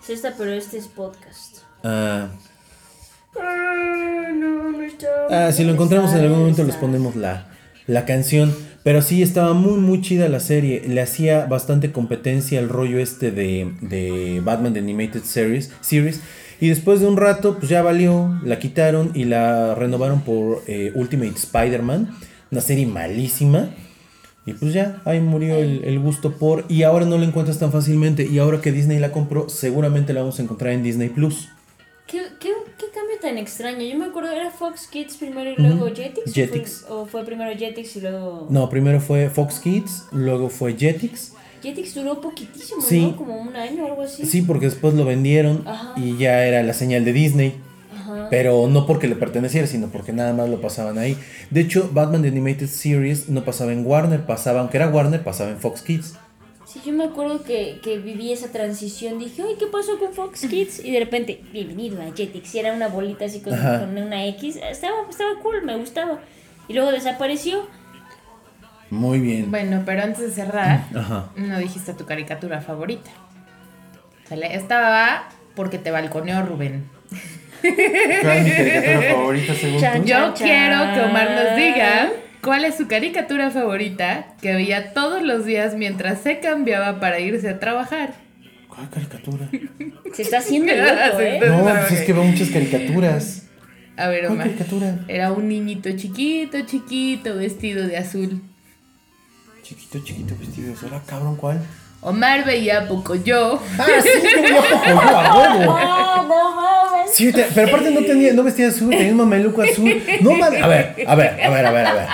Es esta, pero este es podcast. Ah, Ah, ah, si lo encontramos en algún momento les ponemos la, la canción. Pero sí, estaba muy, muy chida la serie. Le hacía bastante competencia el rollo este de, de Batman The Animated Series, series. Y después de un rato, pues ya valió, la quitaron y la renovaron por eh, Ultimate Spider-Man. Una serie malísima. Y pues ya, ahí murió el, el gusto por... Y ahora no la encuentras tan fácilmente. Y ahora que Disney la compró, seguramente la vamos a encontrar en Disney Plus. Tan extraño? Yo me acuerdo, ¿era Fox Kids primero y luego Jetix? ¿O fue- ¿O fue, primero Jetix y luego.? No, primero fue Fox Kids, luego fue Jetix. Jetix duró poquitísimo, Sí. ¿no? Como un año o algo así. Sí, porque después lo vendieron Ajá. y ya era la señal de Disney. Ajá. Pero no porque le perteneciera, sino porque nada más lo pasaban ahí. De hecho, Batman The Animated Series no pasaba en Warner, pasaba, aunque era Warner, pasaba en Fox Kids. Sí, yo me acuerdo que, que viví esa transición. Dije, ay, ¿qué pasó con Fox Kids? Y de repente, bienvenido a Jetix. Y era una bolita así con, una X. Estaba, estaba cool, me gustaba. Y luego desapareció. Muy bien. Bueno, pero antes de cerrar, (clears throat) Ajá. no dijiste tu caricatura favorita. ¿Sale? Esta va porque te balconeó Rubén. ¿Cuál es mi caricatura favorita según Chan, tú? Yo Chan, quiero que Omar nos diga cuál es su caricatura favorita que veía todos los días mientras se cambiaba para irse a trabajar. ¿Cuál caricatura? (laughs) Se está haciendo loco, Sí, ¿eh? No, pues es que veo muchas caricaturas. A ver, ¿Cuál Omar. caricatura? Era un niñito chiquito, chiquito, vestido de azul. Chiquito, chiquito, vestido de sola, cabrón, ¿cuál? Omar veía poco yo. Ah, sí. ¡Ah, (laughs) no mames! Sí, te- pero aparte no tenía, no vestía azul, tenía un mameluco azul. No mames. A ver, a ver, a ver, a ver, a ver.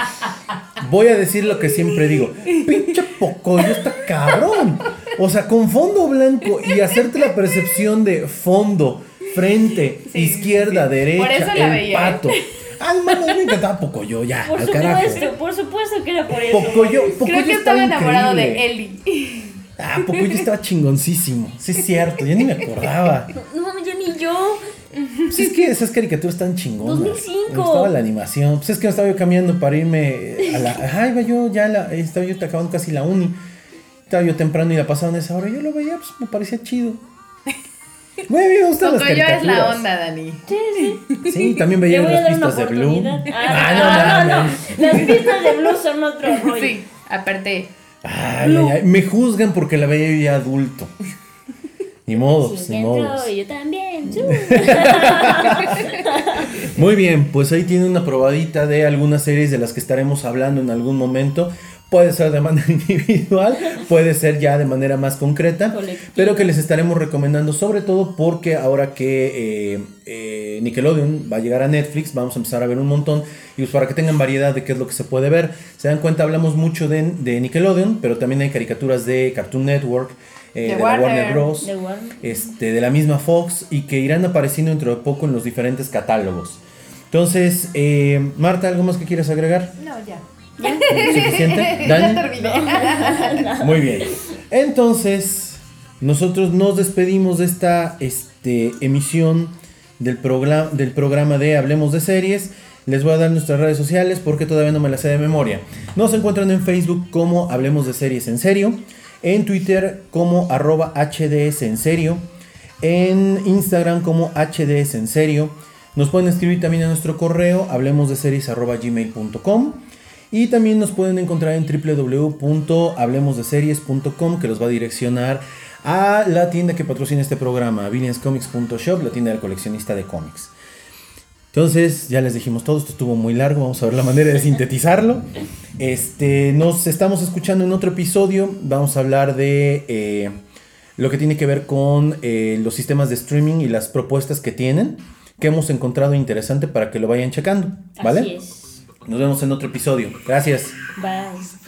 Voy a decir lo que siempre digo. Pinche pocoyo está cabrón. O sea, con fondo blanco y hacerte la percepción de fondo, frente, Sí, izquierda, sí. derecha, Por eso la el veía, ¿eh? pato. Ay, mí me encantaba Pocoyo, ya, Por al carajo. supuesto, por supuesto que era por eso. Pocoyo, Creo Pocoyo que estaba enamorado increíble. de Ellie. Ah, Pocoyo estaba chingoncísimo. Sí, es cierto, ya ni me acordaba. No mames, ya ni yo. Pues es que esas caricaturas están chingonas. 2005. Me gustaba la animación. Pues es que me estaba yo cambiando para irme a la. Ajá, iba yo ya, la, estaba yo acabando casi la uni. Estaba yo temprano y la pasaban esa hora. Yo lo veía, pues me parecía chido. Güey, a mí me gustan las Pocoyo es caricaturas. la onda, Dani. Sí, sí. Sí, también veía las pistas de Blue. Ah, Ah, no, no, no. Las pistas de Blue son otro (laughs) rollo. Sí, aparte, Ay, ay, ay. Me juzgan porque la veía ya adulto. Ni modo, Sí, ni dentro, modo. yo también. (laughs) Muy bien, pues ahí tiene una probadita de algunas series de las que estaremos hablando en algún momento. Puede ser de manera (laughs) individual, puede ser ya de manera más concreta, Colectiva. pero que les estaremos recomendando sobre todo porque ahora que eh, eh, Nickelodeon va a llegar a Netflix, vamos a empezar a ver un montón y pues para que tengan variedad de qué es lo que se puede ver. Se dan cuenta, hablamos mucho de, de Nickelodeon, pero también hay caricaturas de Cartoon Network, eh, De la Warner. Warner Bros De Warner. este, de la misma Fox y que irán apareciendo dentro de poco en los diferentes catálogos. Entonces, eh, Marta, ¿algo más que quieras agregar? No, ya. (laughs) ¿Suficiente? Ya terminé. Muy bien. Entonces, nosotros nos despedimos de esta este, emisión del, programa del programa de Hablemos de Series. Les voy a dar nuestras redes sociales porque todavía no me las sé de memoria. Nos encuentran en Facebook como Hablemos de Series en serio. En Twitter como arroba HDS en serio. En Instagram como HDS en serio. Nos pueden escribir también a nuestro correo hablemosdeseries.gmail.com y también nos pueden encontrar en www.hablemosdeseries.com que los va a direccionar a la tienda que patrocina este programa, billionscomics.shop, la tienda del coleccionista de cómics. Entonces, ya les dijimos todo, esto estuvo muy largo, vamos a ver la manera de sintetizarlo. Este, nos estamos escuchando en otro episodio, vamos a hablar de eh, lo que tiene que ver con eh, los sistemas de streaming y las propuestas que tienen, que hemos encontrado interesante para que lo vayan checando, ¿vale? Así. Nos vemos en otro episodio. Gracias. Bye.